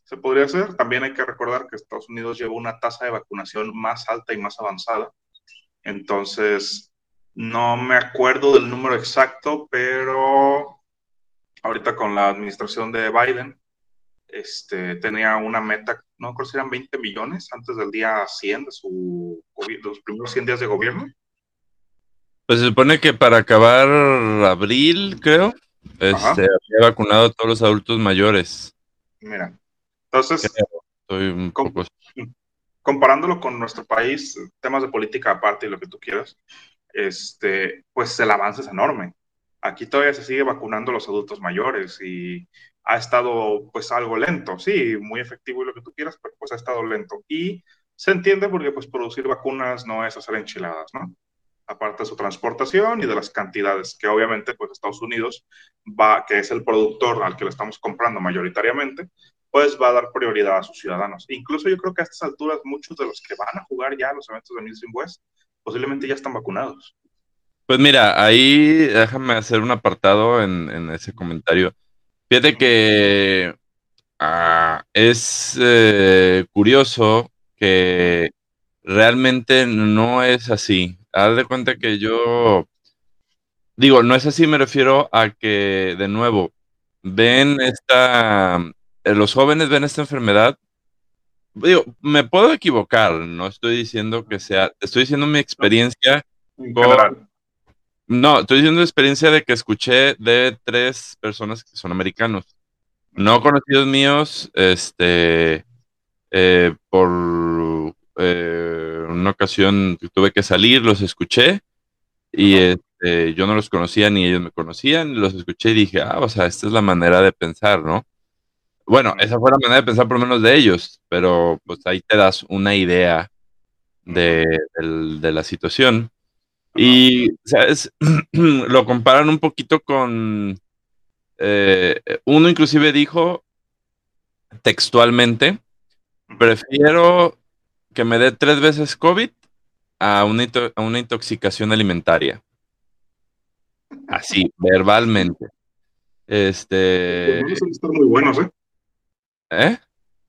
se podría hacer. También hay que recordar que Estados Unidos lleva una tasa de vacunación más alta y más avanzada. Entonces, no me acuerdo del número exacto, pero ahorita con la administración de Biden, este, tenía una meta, no creo si eran 20 millones antes del día 100 de, su, de los primeros 100 días de gobierno. Pues se supone que para acabar abril, creo, este, había vacunado a todos los adultos mayores. Mira, entonces, Estoy un poco... comparándolo con nuestro país, temas de política aparte y lo que tú quieras, este, pues el avance es enorme. Aquí todavía se sigue vacunando a los adultos mayores y ha estado pues algo lento, sí, muy efectivo y lo que tú quieras, pero pues ha estado lento. Y se entiende porque pues producir vacunas no es hacer enchiladas, ¿no? aparte de su transportación y de las cantidades que obviamente pues Estados Unidos va, que es el productor al que le estamos comprando mayoritariamente, pues va a dar prioridad a sus ciudadanos. Incluso yo creo que a estas alturas muchos de los que van a jugar ya los eventos de Nielsen West posiblemente ya están vacunados. Pues mira, ahí déjame hacer un apartado en, ese comentario. Fíjate que ah, es eh, curioso que realmente no es así. Haz de cuenta que yo, digo, no es así, me refiero a que, de nuevo, ven esta, eh, los jóvenes ven esta enfermedad. Digo, me puedo equivocar, no estoy diciendo que sea, estoy diciendo mi experiencia no, estoy diciendo experiencia de que escuché de tres personas que son americanos, no conocidos míos, este, eh, por eh, una ocasión tuve que salir, los escuché y este, yo no los conocía ni ellos me conocían, los escuché y dije, ah, o sea, esta es la manera de pensar, ¿no? Bueno, esa fue la manera de pensar por lo menos de ellos, pero pues ahí te das una idea de, la situación. Y, ¿sabes? lo comparan un poquito con... Eh, uno inclusive dijo textualmente, prefiero que me dé tres veces COVID a una, a una intoxicación alimentaria. Así, verbalmente. Este. Sus pulmones han de estar muy buenos, ¿eh? ¿Eh?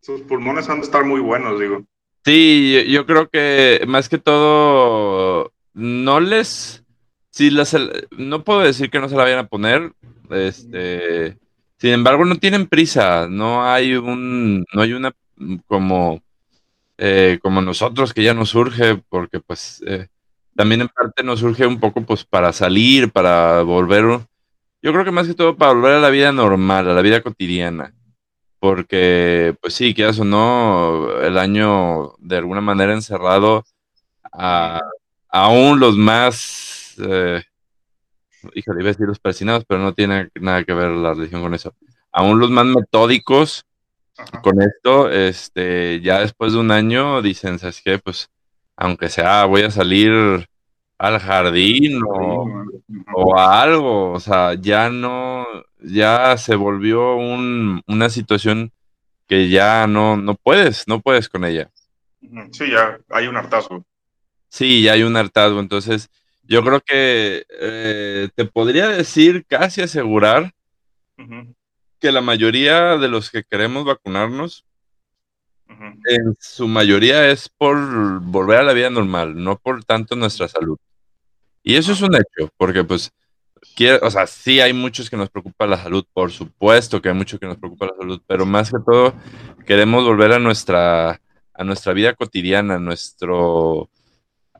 Sus pulmones han de estar muy buenos, digo. Sí, yo, creo que más que todo, no les. Si las, no puedo decir que no se la vayan a poner. Este. Sin embargo, no tienen prisa. No hay un. No hay una como eh, como nosotros, que ya nos surge, porque pues eh, también en parte nos surge un poco pues para salir, para volver, yo creo que más que todo para volver a la vida normal, a la vida cotidiana, porque pues sí, quieras o no, el año de alguna manera encerrado, a, aún los más, eh, híjole, iba a decir los persinados, pero no tiene nada que ver la religión con eso, aún los más metódicos, con esto, este, ya después de un año dicen, ¿sabes qué? Pues, aunque sea, voy a salir al jardín o, a algo, o sea, ya no, ya se volvió una situación que ya no, no puedes, no puedes con ella. Sí, ya hay un hartazgo. Sí, ya hay un hartazgo, entonces yo creo que eh, te podría decir, casi asegurar, que la mayoría de los que queremos vacunarnos, en su mayoría es por volver a la vida normal, no por tanto nuestra salud. Y eso es un hecho, porque pues o sea, sí hay muchos que nos preocupa la salud, por supuesto que hay muchos que nos preocupa la salud, pero más que todo queremos volver a nuestra, a nuestra vida cotidiana, a nuestro,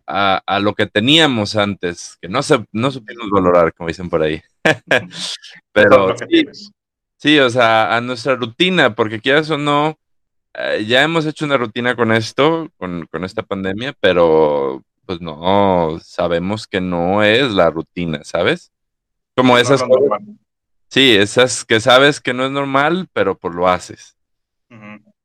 a, a lo que teníamos antes, que no, se, no supimos valorar, como dicen por ahí. pero sí, sí, o sea, a nuestra rutina, porque quieras o no, eh, ya hemos hecho una rutina con esto, con, con esta pandemia, pero pues no, sabemos que no es la rutina, ¿sabes? Como esas Sí, esas que sabes que no es normal, pero pues lo haces.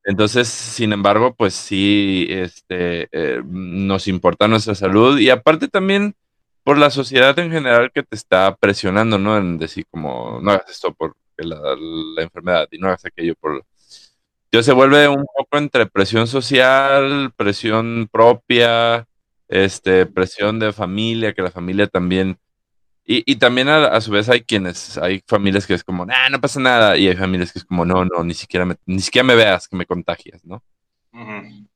Entonces, sin embargo, pues sí, este, eh, nos importa nuestra salud y aparte también por la sociedad en general que te está presionando, ¿no? En decir como, no hagas esto por la, enfermedad y no hagas aquello por... Yo se vuelve un poco entre presión social, presión propia, este, presión de familia, que la familia también y, también a, su vez hay quienes, hay familias que es como, nah, no pasa nada, y hay familias que es como, no, no, ni siquiera me, ni siquiera me veas, que me contagias, ¿no?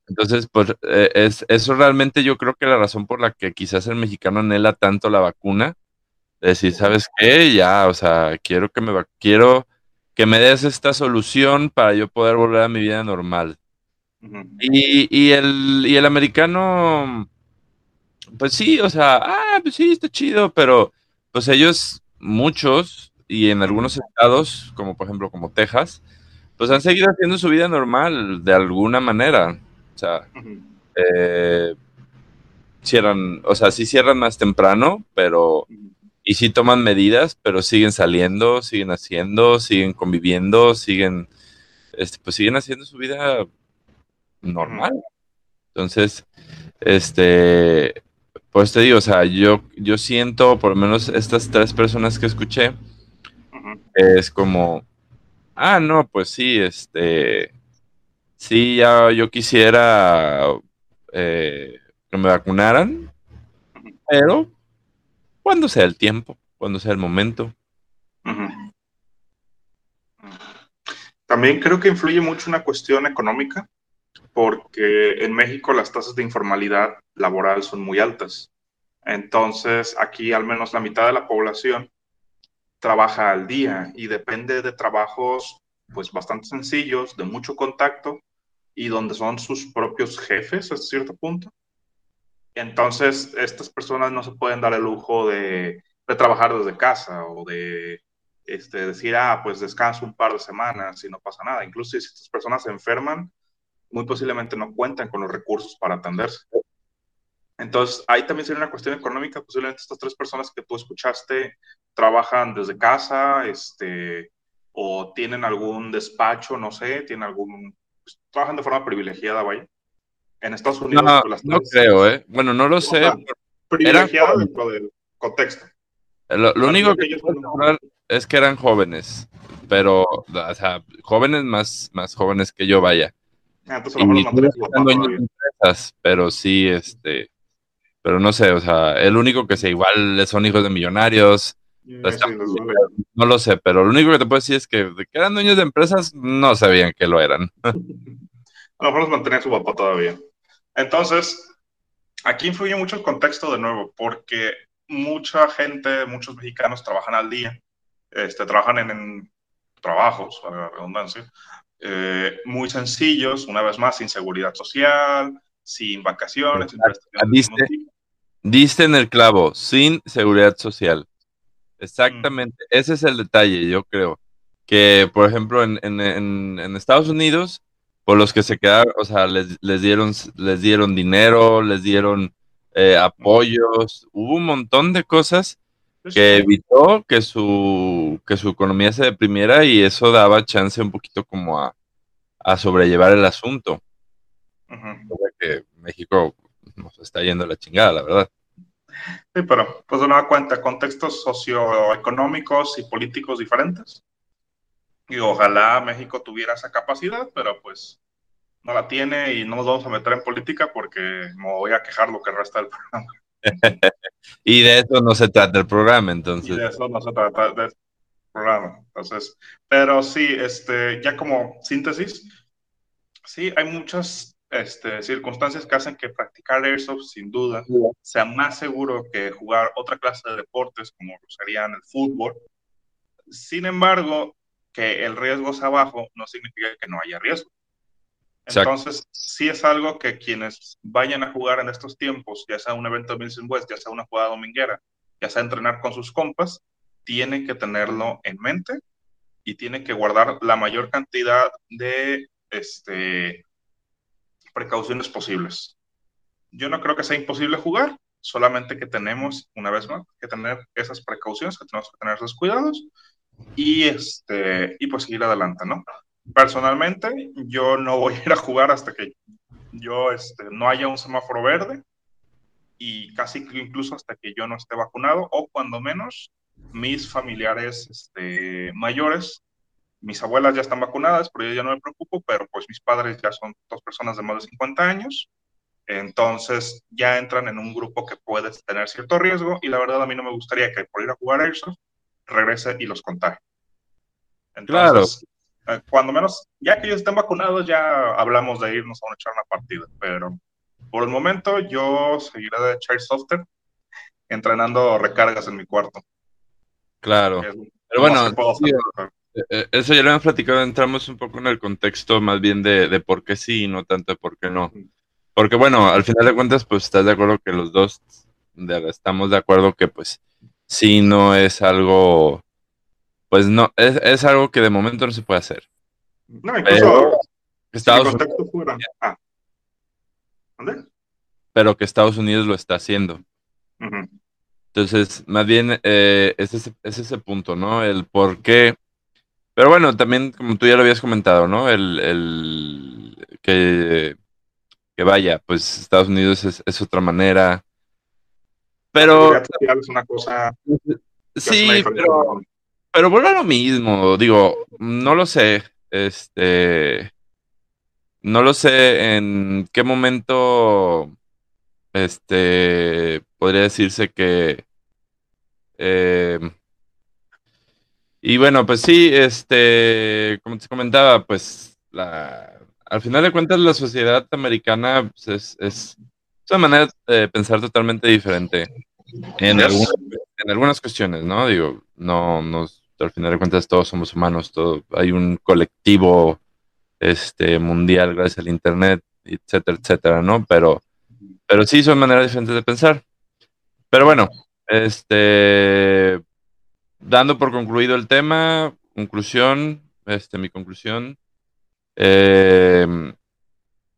Entonces, pues eh, es, eso realmente yo creo que la razón por la que quizás el mexicano anhela tanto la vacuna, es decir, ¿sabes qué? Ya, o sea, quiero que me, quiero que me des esta solución para yo poder volver a mi vida normal. y, y, el, y el americano, pues sí, o sea, ah, pues sí, está chido, pero pues ellos, muchos, y en algunos estados, como por ejemplo como Texas, pues han seguido haciendo su vida normal de alguna manera. O sea, eh, cierran, o sea, sí cierran más temprano, pero y sí toman medidas, pero siguen saliendo, siguen haciendo, siguen conviviendo, siguen, este, pues siguen haciendo su vida normal. Entonces, este, pues te digo, o sea, yo, yo siento, por lo menos estas tres personas que escuché, es como, ah, no, pues sí, este, sí, ya yo quisiera eh, que me vacunaran, pero cuando sea el tiempo, cuando sea el momento. También creo que influye mucho una cuestión económica porque en México las tasas de informalidad laboral son muy altas. Entonces, aquí al menos la mitad de la población trabaja al día y depende de trabajos pues bastante sencillos, de mucho contacto y donde son sus propios jefes a cierto punto. Entonces, estas personas no se pueden dar el lujo de, trabajar desde casa o de este, decir, ah, pues descanso un par de semanas y no pasa nada. Incluso si estas personas se enferman, muy posiblemente no cuentan con los recursos para atenderse. Entonces, ahí también sería una cuestión económica. Posiblemente estas tres personas que tú escuchaste trabajan desde casa, este, o tienen algún despacho, no sé, tienen algún, pues, trabajan de forma privilegiada, vaya. En Estados Unidos. No, pues, no creo, ¿eh? Bueno, no lo sé. privilegiada dentro del contexto. Lo, único que, yo puedo es que eran jóvenes, pero, o sea, jóvenes más, más jóvenes que yo, vaya. Ah, entonces, empresas, pero sí, este, pero no sé, o sea, el único que sé, igual son hijos de millonarios. no lo sé, pero lo único que te puedo decir es que de que eran dueños de empresas, no sabían que lo eran. A lo mejor los mantenía su papá todavía. Entonces, aquí influye mucho el contexto de nuevo, porque mucha gente, muchos mexicanos trabajan al día, este, trabajan en, trabajos, para la redundancia, eh, muy sencillos, una vez más, sin seguridad social, sin vacaciones, sin Diste en el clavo, sin seguridad social. Exactamente, ese es el detalle, yo creo. Que, por ejemplo, en, Estados Unidos, por los que se quedaron, o sea, les, dieron, les dieron dinero, les dieron eh, apoyos, hubo un montón de cosas pues que evitó que su, que su economía se deprimiera y eso daba chance un poquito como a, a sobrellevar el asunto. que México nos está yendo la chingada, la verdad. Sí, pero pues de nueva cuenta, contextos socioeconómicos y políticos diferentes. Y ojalá México tuviera esa capacidad, pero pues no la tiene y no nos vamos a meter en política porque me voy a quejar lo que resta del programa. y de eso no se trata el programa, entonces. Y de eso no se trata del programa. Pero sí, este, ya como síntesis, sí, hay muchas este, circunstancias que hacen que practicar airsoft sin duda sea más seguro que jugar otra clase de deportes como serían el fútbol. Sin embargo, que el riesgo sea bajo no significa que no haya riesgo. Entonces, sí es algo que quienes vayan a jugar en estos tiempos, ya sea un evento de Milson West, ya sea una jugada dominguera, ya sea entrenar con sus compas, tienen que tenerlo en mente y tienen que guardar la mayor cantidad de este, precauciones posibles. Yo no creo que sea imposible jugar, solamente que tenemos, una vez más, que tener esas precauciones, que tenemos que tener esos cuidados y, este, y pues seguir adelante, ¿no? Personalmente, yo no voy a ir a jugar hasta que yo este, no haya un semáforo verde y casi incluso hasta que yo no esté vacunado o cuando menos mis familiares este, mayores mis abuelas ya están vacunadas, pero yo ya no me preocupo, pero pues mis padres ya son dos personas de más de 50 años, entonces ya entran en un grupo que puede tener cierto riesgo y la verdad a mí no me gustaría que por ir a jugar a Airsoft regrese y los contagie. Entonces, claro. Eh, cuando menos, ya que ellos estén vacunados, ya hablamos de irnos a echar una partida, pero por el momento yo seguiré de echar software entrenando recargas en mi cuarto. Claro. pero bueno, eh, eh, eso ya lo hemos platicado, entramos un poco en el contexto más bien de, de por qué sí y no tanto de por qué no. Porque bueno, al final de cuentas, pues estás de acuerdo que los dos estamos de acuerdo que pues sí no es algo, pues no, es, es algo que de momento no se puede hacer. No, incluso Estados Unidos, fuera. Ah. ¿Dónde? Pero que Estados Unidos lo está haciendo. Entonces, más bien eh, es, ese, es ese punto, ¿no? El por qué pero bueno, también, como tú ya lo habías comentado, ¿no? El, el que, que vaya, pues Estados Unidos es, es otra manera. Pero. Es una cosa. Sí, pero, pero vuelve a lo mismo. Digo, no lo sé. Este. No lo sé en qué momento. Este. Podría decirse que. Eh, y bueno, pues sí, este, como te comentaba, pues la, al final de cuentas la sociedad americana pues, es, es, una manera de pensar totalmente diferente en, en algunas cuestiones, ¿no? Digo, no, no, al final de cuentas todos somos humanos, todo, hay un colectivo este, mundial gracias al Internet, etcétera, etcétera, ¿no? Pero, pero sí son maneras diferentes de pensar. Pero bueno, este, dando por concluido el tema, conclusión, este, mi conclusión. Em,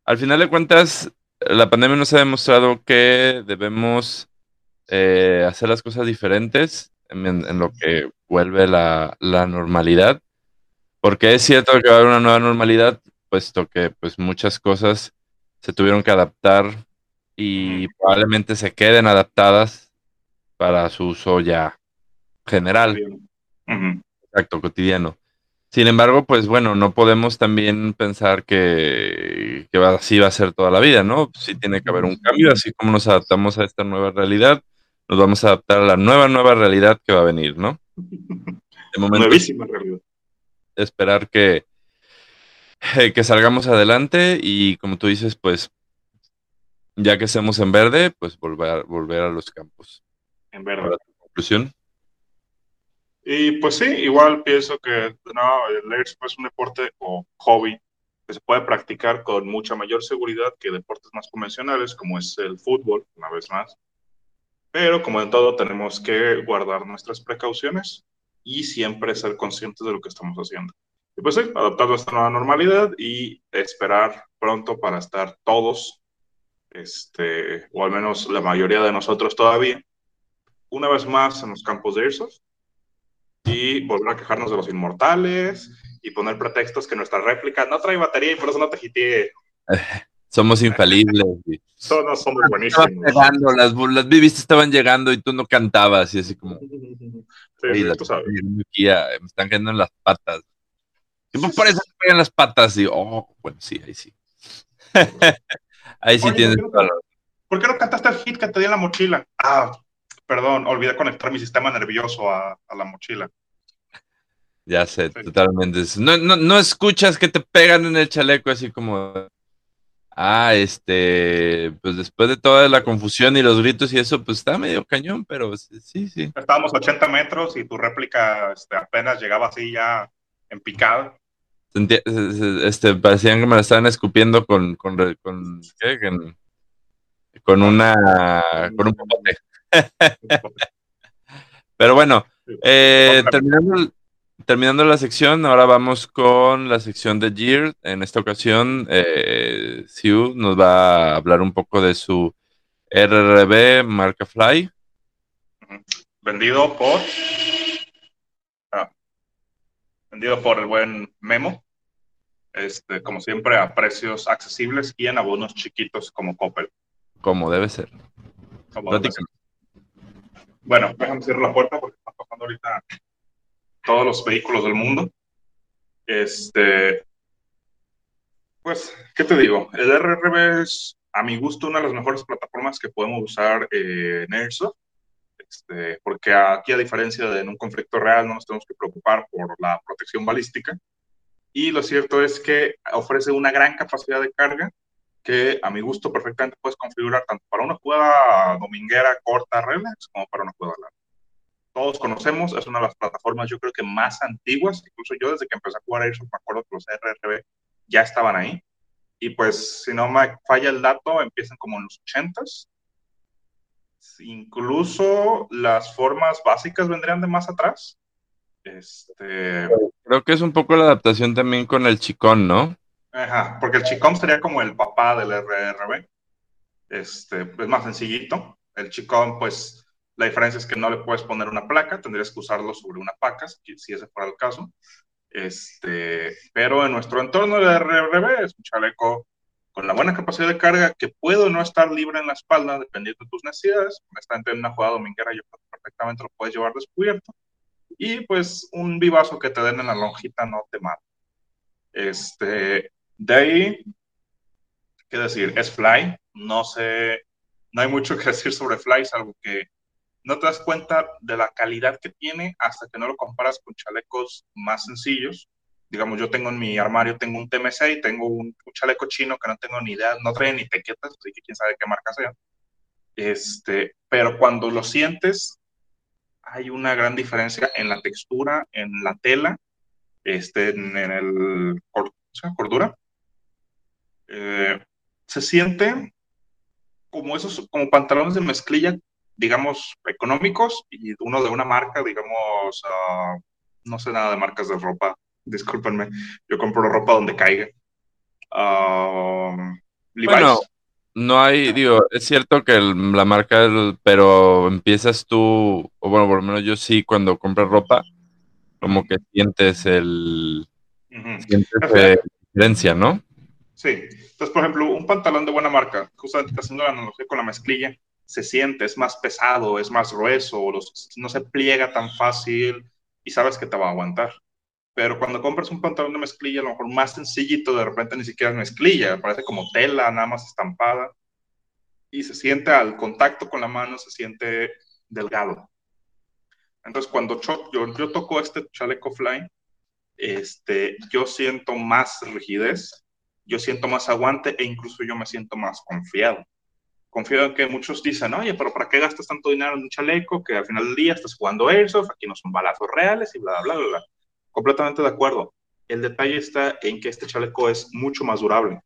al final de cuentas, la pandemia nos ha demostrado que debemos eh, hacer las cosas diferentes en, lo que vuelve la, normalidad. Porque es cierto que va a haber una nueva normalidad, puesto que pues, muchas cosas se tuvieron que adaptar y probablemente se queden adaptadas para su uso ya general. Exacto, cotidiano. Sin embargo, pues bueno, no podemos también pensar que, que así va a ser toda la vida, ¿no? Sí tiene que haber un cambio, así como nos adaptamos a esta nueva realidad, nos vamos a adaptar a la nueva, nueva realidad que va a venir, ¿no? De momento, Nuevísima realidad. Esperar que, eh, que salgamos adelante y como tú dices, pues ya que estemos en verde, pues volver, volver a los campos. En verde. conclusión. Y pues sí, igual pienso que no, el airsoft es un deporte o hobby que se puede practicar con mucha mayor seguridad que deportes más convencionales como es el fútbol, una vez más. Pero como en todo tenemos que guardar nuestras precauciones y siempre ser conscientes de lo que estamos haciendo. Y pues sí, adaptarlo a esta nueva normalidad y esperar pronto para estar todos, este, o al menos la mayoría de nosotros todavía, una vez más en los campos de Airsoft y volver a quejarnos de los inmortales y poner pretextos que nuestra réplica no trae batería y por eso no te hité. Somos infalibles. Todos somos buenísimos. Llegando, las, las BBs estaban llegando y tú no cantabas y así como... Sí, tú sabes. me están cayendo en las patas. Y pues por eso me pegan las patas y, oh, bueno, sí, ahí sí. ahí sí tienes... ¿por qué, no, cantaste el hit que te di en la mochila? Ah, perdón, olvidé conectar mi sistema nervioso a, la mochila. Ya sé, totalmente. No, no, no, escuchas que te pegan en el chaleco así como... Ah, este, pues después de toda la confusión y los gritos y eso, pues está medio cañón, pero sí, sí. Estábamos 80 metros y tu réplica este, apenas llegaba así ya en picada. Este, parecían que me la estaban escupiendo con, con, con, ¿qué? con una, con un popote. pero bueno, eh, terminando, terminando la sección, ahora vamos con la sección de Gear. En esta ocasión, eh, Siu nos va a hablar un poco de su RRB marca Fly. Vendido por. Ah, vendido por el buen Memo. Este, como siempre, a precios accesibles y en abonos chiquitos como Coppel. Como debe ser. Bueno, déjame cerrar la puerta porque está pasando ahorita todos los vehículos del mundo. Este, pues, ¿qué te digo? El RRB es, a mi gusto, una de las mejores plataformas que podemos usar eh, en Airsoft, este, porque aquí, a diferencia de en un conflicto real, no nos tenemos que preocupar por la protección balística. Y lo cierto es que ofrece una gran capacidad de carga que a mi gusto perfectamente puedes configurar tanto para una jugada dominguera corta, relax, como para una jugada larga todos conocemos, es una de las plataformas yo creo que más antiguas, incluso yo desde que empecé a jugar Airsoft me acuerdo que los RRB ya estaban ahí. Y pues si no me falla el dato, empiezan como en los 80s. Incluso las formas básicas vendrían de más atrás. Este... Creo que es un poco la adaptación también con el chicón, ¿no? Ajá, porque el chicón sería como el papá del RRB. Este, es más sencillito. El chicón, pues, la diferencia es que no le puedes poner una placa, tendrías que usarlo sobre una paca, si ese fuera el caso. Este, pero en nuestro entorno de RRB es un chaleco con la buena capacidad de carga que puedo no estar libre en la espalda dependiendo de tus necesidades. Honestamente, en una jugada dominguera yo perfectamente lo puedes llevar descubierto. Y pues un vivazo que te den en la lonjita no te mata. Este, de ahí, ¿qué decir? Es Fly. No sé, no hay mucho que decir sobre Fly, salvo que no te das cuenta de la calidad que tiene hasta que no lo comparas con chalecos más sencillos. Digamos, yo tengo en mi armario, tengo un TMC y tengo un, chaleco chino que no tengo ni idea, no trae ni etiquetas, así que quién sabe qué marca sea. Este, pero cuando lo sientes, hay una gran diferencia en la textura, en la tela, este, en, el cordura. Eh, se siente como esos, como pantalones de mezclilla digamos, económicos y uno de una marca, digamos, ah, no sé nada de marcas de ropa, discúlpenme, yo compro ropa donde caiga. Uh, bueno, no hay, digo, es cierto que la marca, pero empiezas tú, o bueno, por lo menos yo sí, cuando compras ropa, como que sientes el, sientes la diferencia, ¿no? Sí, entonces, por ejemplo, un pantalón de buena marca, justamente haciendo la analogía con la mezclilla, se siente, es más pesado, es más grueso, no se pliega tan fácil y sabes que te va a aguantar. Pero cuando compras un pantalón de mezclilla, a lo mejor más sencillito, de repente ni siquiera es mezclilla, parece como tela, nada más estampada. Y se siente al contacto con la mano, se siente delgado. Entonces, cuando yo, yo toco este chaleco fly, este, yo siento más rigidez, yo siento más aguante e incluso yo me siento más confiado confío en que muchos dicen, oye, pero ¿para qué gastas tanto dinero en un chaleco que al final del día estás jugando Airsoft, aquí no son balazos reales y bla, bla, bla, bla? Completamente de acuerdo. El detalle está en que este chaleco es mucho más durable.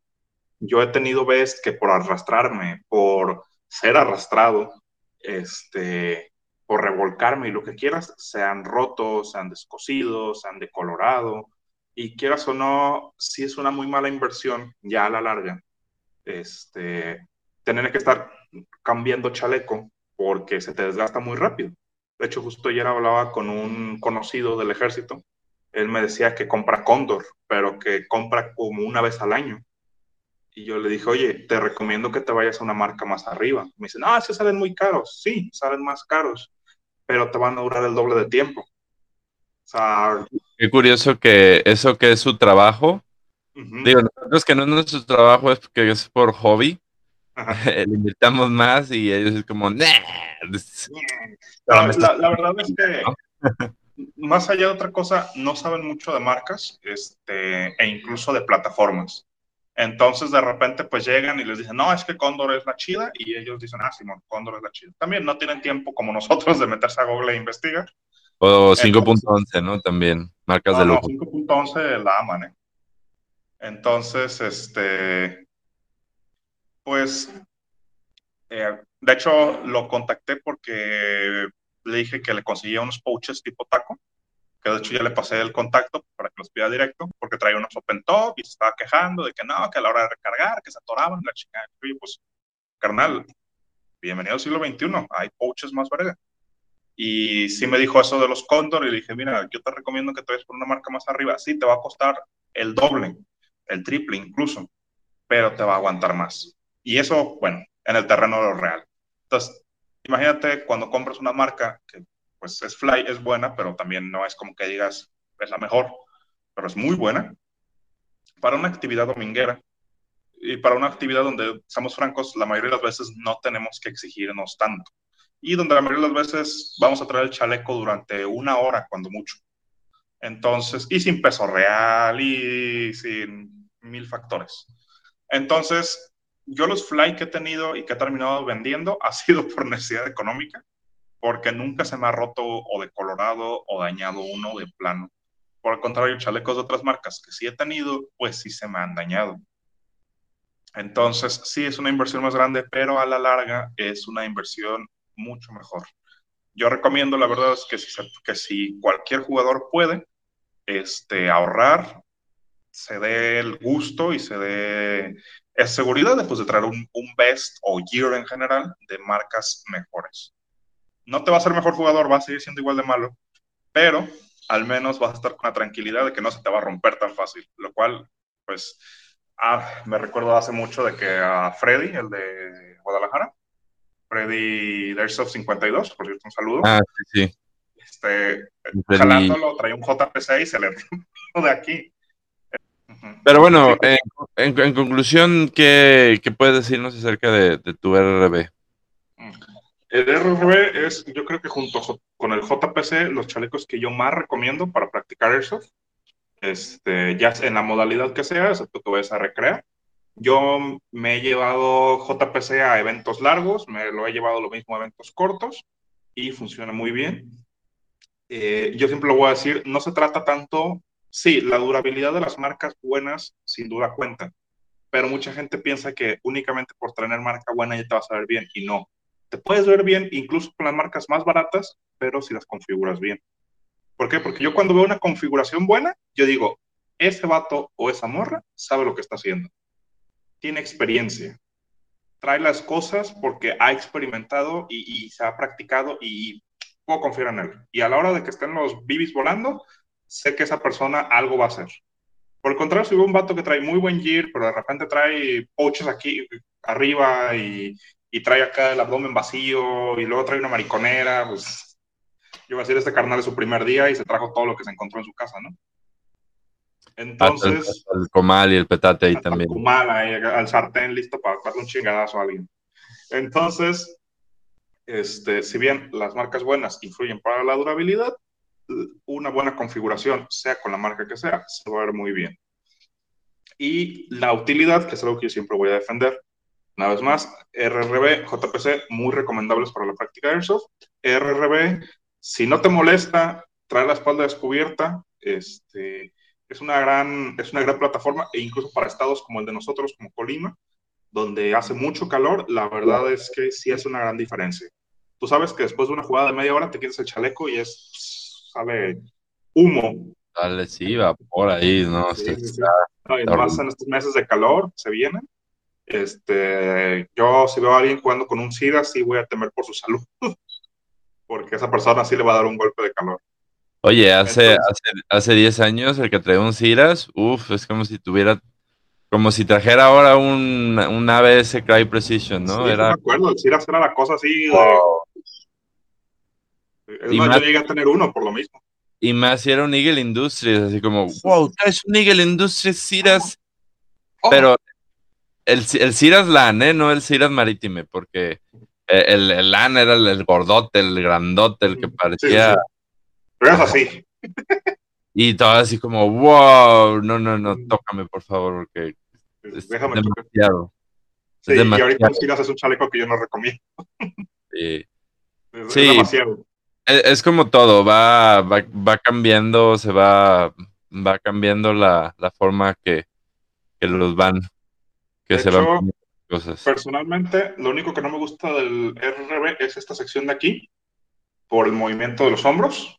Yo he tenido veces que por arrastrarme, por ser arrastrado, este, por revolcarme y lo que quieras, se han roto, se han descosido, se han decolorado. Y quieras o no, si es una muy mala inversión ya a la larga. Este, tener que estar cambiando chaleco porque se te desgasta muy rápido. De hecho, justo ayer hablaba con un conocido del ejército. Él me decía que compra Cóndor, pero que compra como una vez al año. Y yo le dije, oye, te recomiendo que te vayas a una marca más arriba. Me dice, no, se salen muy caros. Sí, salen más caros, pero te van a durar el doble de tiempo. O sea, Qué curioso que eso que es su trabajo. Digo, nosotros que no es nuestro trabajo, es que es por hobby le invitamos más y ellos es como, la, verdad es que, más allá de otra cosa, no saben mucho de marcas este, e incluso de plataformas. Entonces, de repente, pues llegan y les dicen, no, es que Cóndor es la chida, y ellos dicen, ah, Simón, Cóndor es la chida. También no tienen tiempo como nosotros de meterse a Google e investigar. O 5.11, ¿no? También, marcas no, de no, lujo. 5.11 la aman, ¿eh? Entonces, este, pues, eh, de hecho, lo contacté porque le dije que le conseguía unos pouches tipo taco, que de hecho ya le pasé el contacto para que los pida directo, porque traía unos open top y se estaba quejando de que no, que a la hora de recargar, que se atoraban, la chica, pues, carnal, bienvenido al siglo XXI, hay pouches más verga. Y sí me dijo eso de los Condor y le dije, mira, yo te recomiendo que te vayas por una marca más arriba. Sí, te va a costar el doble, el triple incluso, pero te va a aguantar más. Y eso, bueno, en el terreno de lo real. Entonces, imagínate cuando compras una marca que pues es Fly, es buena, pero también no es como que digas es la mejor, pero es muy buena. Para una actividad dominguera y para una actividad donde, seamos francos, la mayoría de las veces no tenemos que exigirnos tanto y donde la mayoría de las veces vamos a traer el chaleco durante una hora, cuando mucho. Entonces, y sin peso real y sin mil factores. Entonces, yo los fly que he tenido y que he terminado vendiendo ha sido por necesidad económica, porque nunca se me ha roto o decolorado o dañado uno de plano. Por el contrario, chalecos de otras marcas que sí he tenido, pues sí se me han dañado. Entonces, sí es una inversión más grande, pero a la larga es una inversión mucho mejor. Yo recomiendo, la verdad, es que si, que si cualquier jugador puede este, ahorrar, se dé el gusto y se dé es seguridad después de traer un, un, best o year en general de marcas mejores. No te va a ser mejor jugador, va a seguir siendo igual de malo, pero al menos vas a estar con la tranquilidad de que no se te va a romper tan fácil, lo cual, pues, ah, me recuerdo hace mucho de que a Freddy, el de Guadalajara, Freddy Airsoft 52, por cierto, un saludo. Ah, sí, sí. Este, jalándolo, traía un JPC y se le de aquí. Pero bueno, en, en, en, conclusión, ¿qué, ¿qué, puedes decirnos acerca de, de, tu RRB? El RRB es, yo creo que junto con el JPC, los chalecos que yo más recomiendo para practicar Airsoft, este, ya en la modalidad que sea, excepto que vayas a recrear. Yo me he llevado JPC a eventos largos, me lo he llevado lo mismo a eventos cortos y funciona muy bien. Eh, yo siempre lo voy a decir, no se trata tanto, sí, la durabilidad de las marcas buenas sin duda cuenta, pero mucha gente piensa que únicamente por tener marca buena ya te vas a ver bien y no. Te puedes ver bien incluso con las marcas más baratas, pero si las configuras bien. ¿Por qué? Porque yo cuando veo una configuración buena, yo digo, ese vato o esa morra sabe lo que está haciendo tiene experiencia, trae las cosas porque ha experimentado y, y, se ha practicado y puedo confiar en él. Y a la hora de que estén los bibis volando, sé que esa persona algo va a hacer. Por el contrario, si veo un vato que trae muy buen gear, pero de repente trae poches aquí arriba y, y, trae acá el abdomen vacío y luego trae una mariconera, pues yo voy a decir, este carnal es su primer día y se trajo todo lo que se encontró en su casa, ¿no? Entonces. El, el, comal y el petate ahí también. El comal ahí, al sartén listo para darle un chingadazo a alguien. Entonces, este, si bien las marcas buenas influyen para la durabilidad, una buena configuración, sea con la marca que sea, se va a ver muy bien. Y la utilidad, que es algo que yo siempre voy a defender. Una vez más, RRB, JPC, muy recomendables para la práctica de Airsoft. RRB, si no te molesta, trae la espalda descubierta, este, es una gran, es una gran plataforma e incluso para estados como el de nosotros, como Colima, donde hace mucho calor, la verdad es que sí es una gran diferencia. Tú sabes que después de una jugada de media hora te quitas el chaleco y es, sale humo. Dale, sí, va por ahí, ¿no? Sí, sí, sí. no y más en estos meses de calor se vienen. Este, yo si veo a alguien jugando con un SIDA, sí voy a temer por su salud, porque esa persona sí le va a dar un golpe de calor. Oye, hace, Entonces, hace, hace 10 años el que traía un Ciras, uff, es como si tuviera, como si trajera ahora un, un ABS Cry Precision, ¿no? Sí, era... me acuerdo, el Ciras era la cosa así wow. Es más, más, yo llegué a tener uno por lo mismo. Y más si era un Eagle Industries, así como, wow, es un Eagle Industries Ciras, oh. Oh. pero el, el Ciras LAN, ¿eh? No el Ciras Marítime, porque el, el LAN era el, el, gordote, el grandote, el que parecía... Sí, sí pero es así. Y todo así como, wow, no, no, no, tócame por favor, porque Es Déjame demasiado. Sí, es y ahorita demasiado. sí haces un chaleco que yo no recomiendo. Sí. Es, Sí. es demasiado. Es, es como todo, va, va, va cambiando, se va, va cambiando la, la forma que, que los van, que De se van hecho, cosas. Personalmente, lo único que no me gusta del RRB es esta sección de aquí, por el movimiento de los hombros.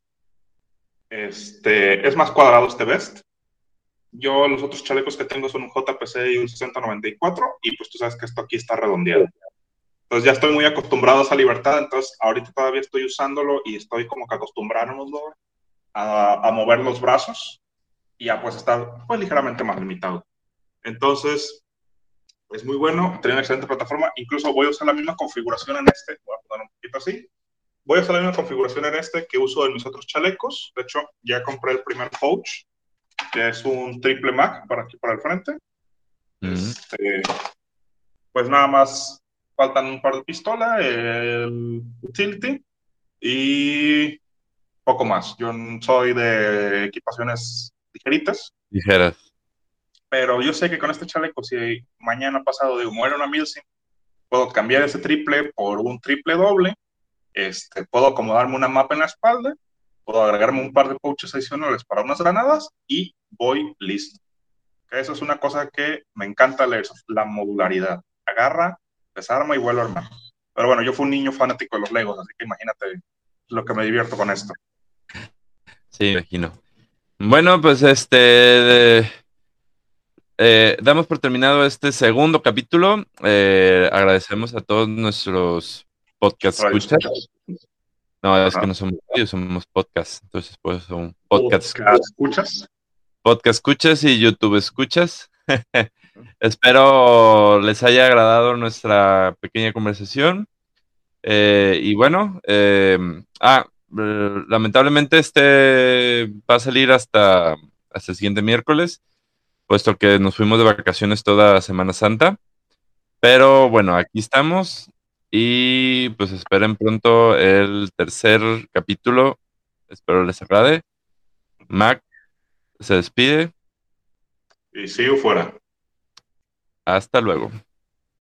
Este, es más cuadrado este vest. Yo los otros chalecos que tengo son un JPC y un 6094 y pues tú sabes que esto aquí está redondeado. Entonces ya estoy muy acostumbrado a esa libertad, entonces ahorita todavía estoy usándolo y estoy como que acostumbrándonos a, a mover los brazos y ya pues estar pues ligeramente más limitado. Entonces, es muy bueno, tiene una excelente plataforma. Incluso voy a usar la misma configuración en este. Voy a poner un poquito así. Voy a usar la misma configuración en este que uso en mis otros chalecos. De hecho, ya compré el primer pouch, que es un triple Mac para aquí, para el frente. Ujú. Este, pues nada más faltan un par de pistola, el utility y poco más. Yo soy de equipaciones ligeritas. Dijeras. Pero yo sé que con este chaleco, si mañana pasado digo, muere una Milsim, puedo cambiar ese triple por un triple doble, este, puedo acomodarme una mapa en la espalda, puedo agregarme un par de pouches adicionales para unas granadas y voy listo. Eso es una cosa que me encanta leer, la modularidad. Agarra, desarma y vuelve a armar. Pero bueno, yo fui un niño fanático de los Legos, así que imagínate lo que me divierto con esto. Sí, imagino. Bueno, pues este. eh, damos por terminado este segundo capítulo. Eh, agradecemos a todos nuestros podcast escuchas. No, es Ajá. que no somos radios, somos podcast. Entonces, pues son podcast, Podcast escuchas. podcast escuchas y YouTube escuchas. Espero les haya agradado nuestra pequeña conversación. Eh, y bueno, eh, ah, eh, lamentablemente este va a salir hasta, hasta el siguiente miércoles, puesto que nos fuimos de vacaciones toda Semana Santa. Pero bueno, aquí estamos y pues esperen pronto el tercer capítulo. Espero les agrade. Mac se despide. Y sigo fuera. Hasta luego.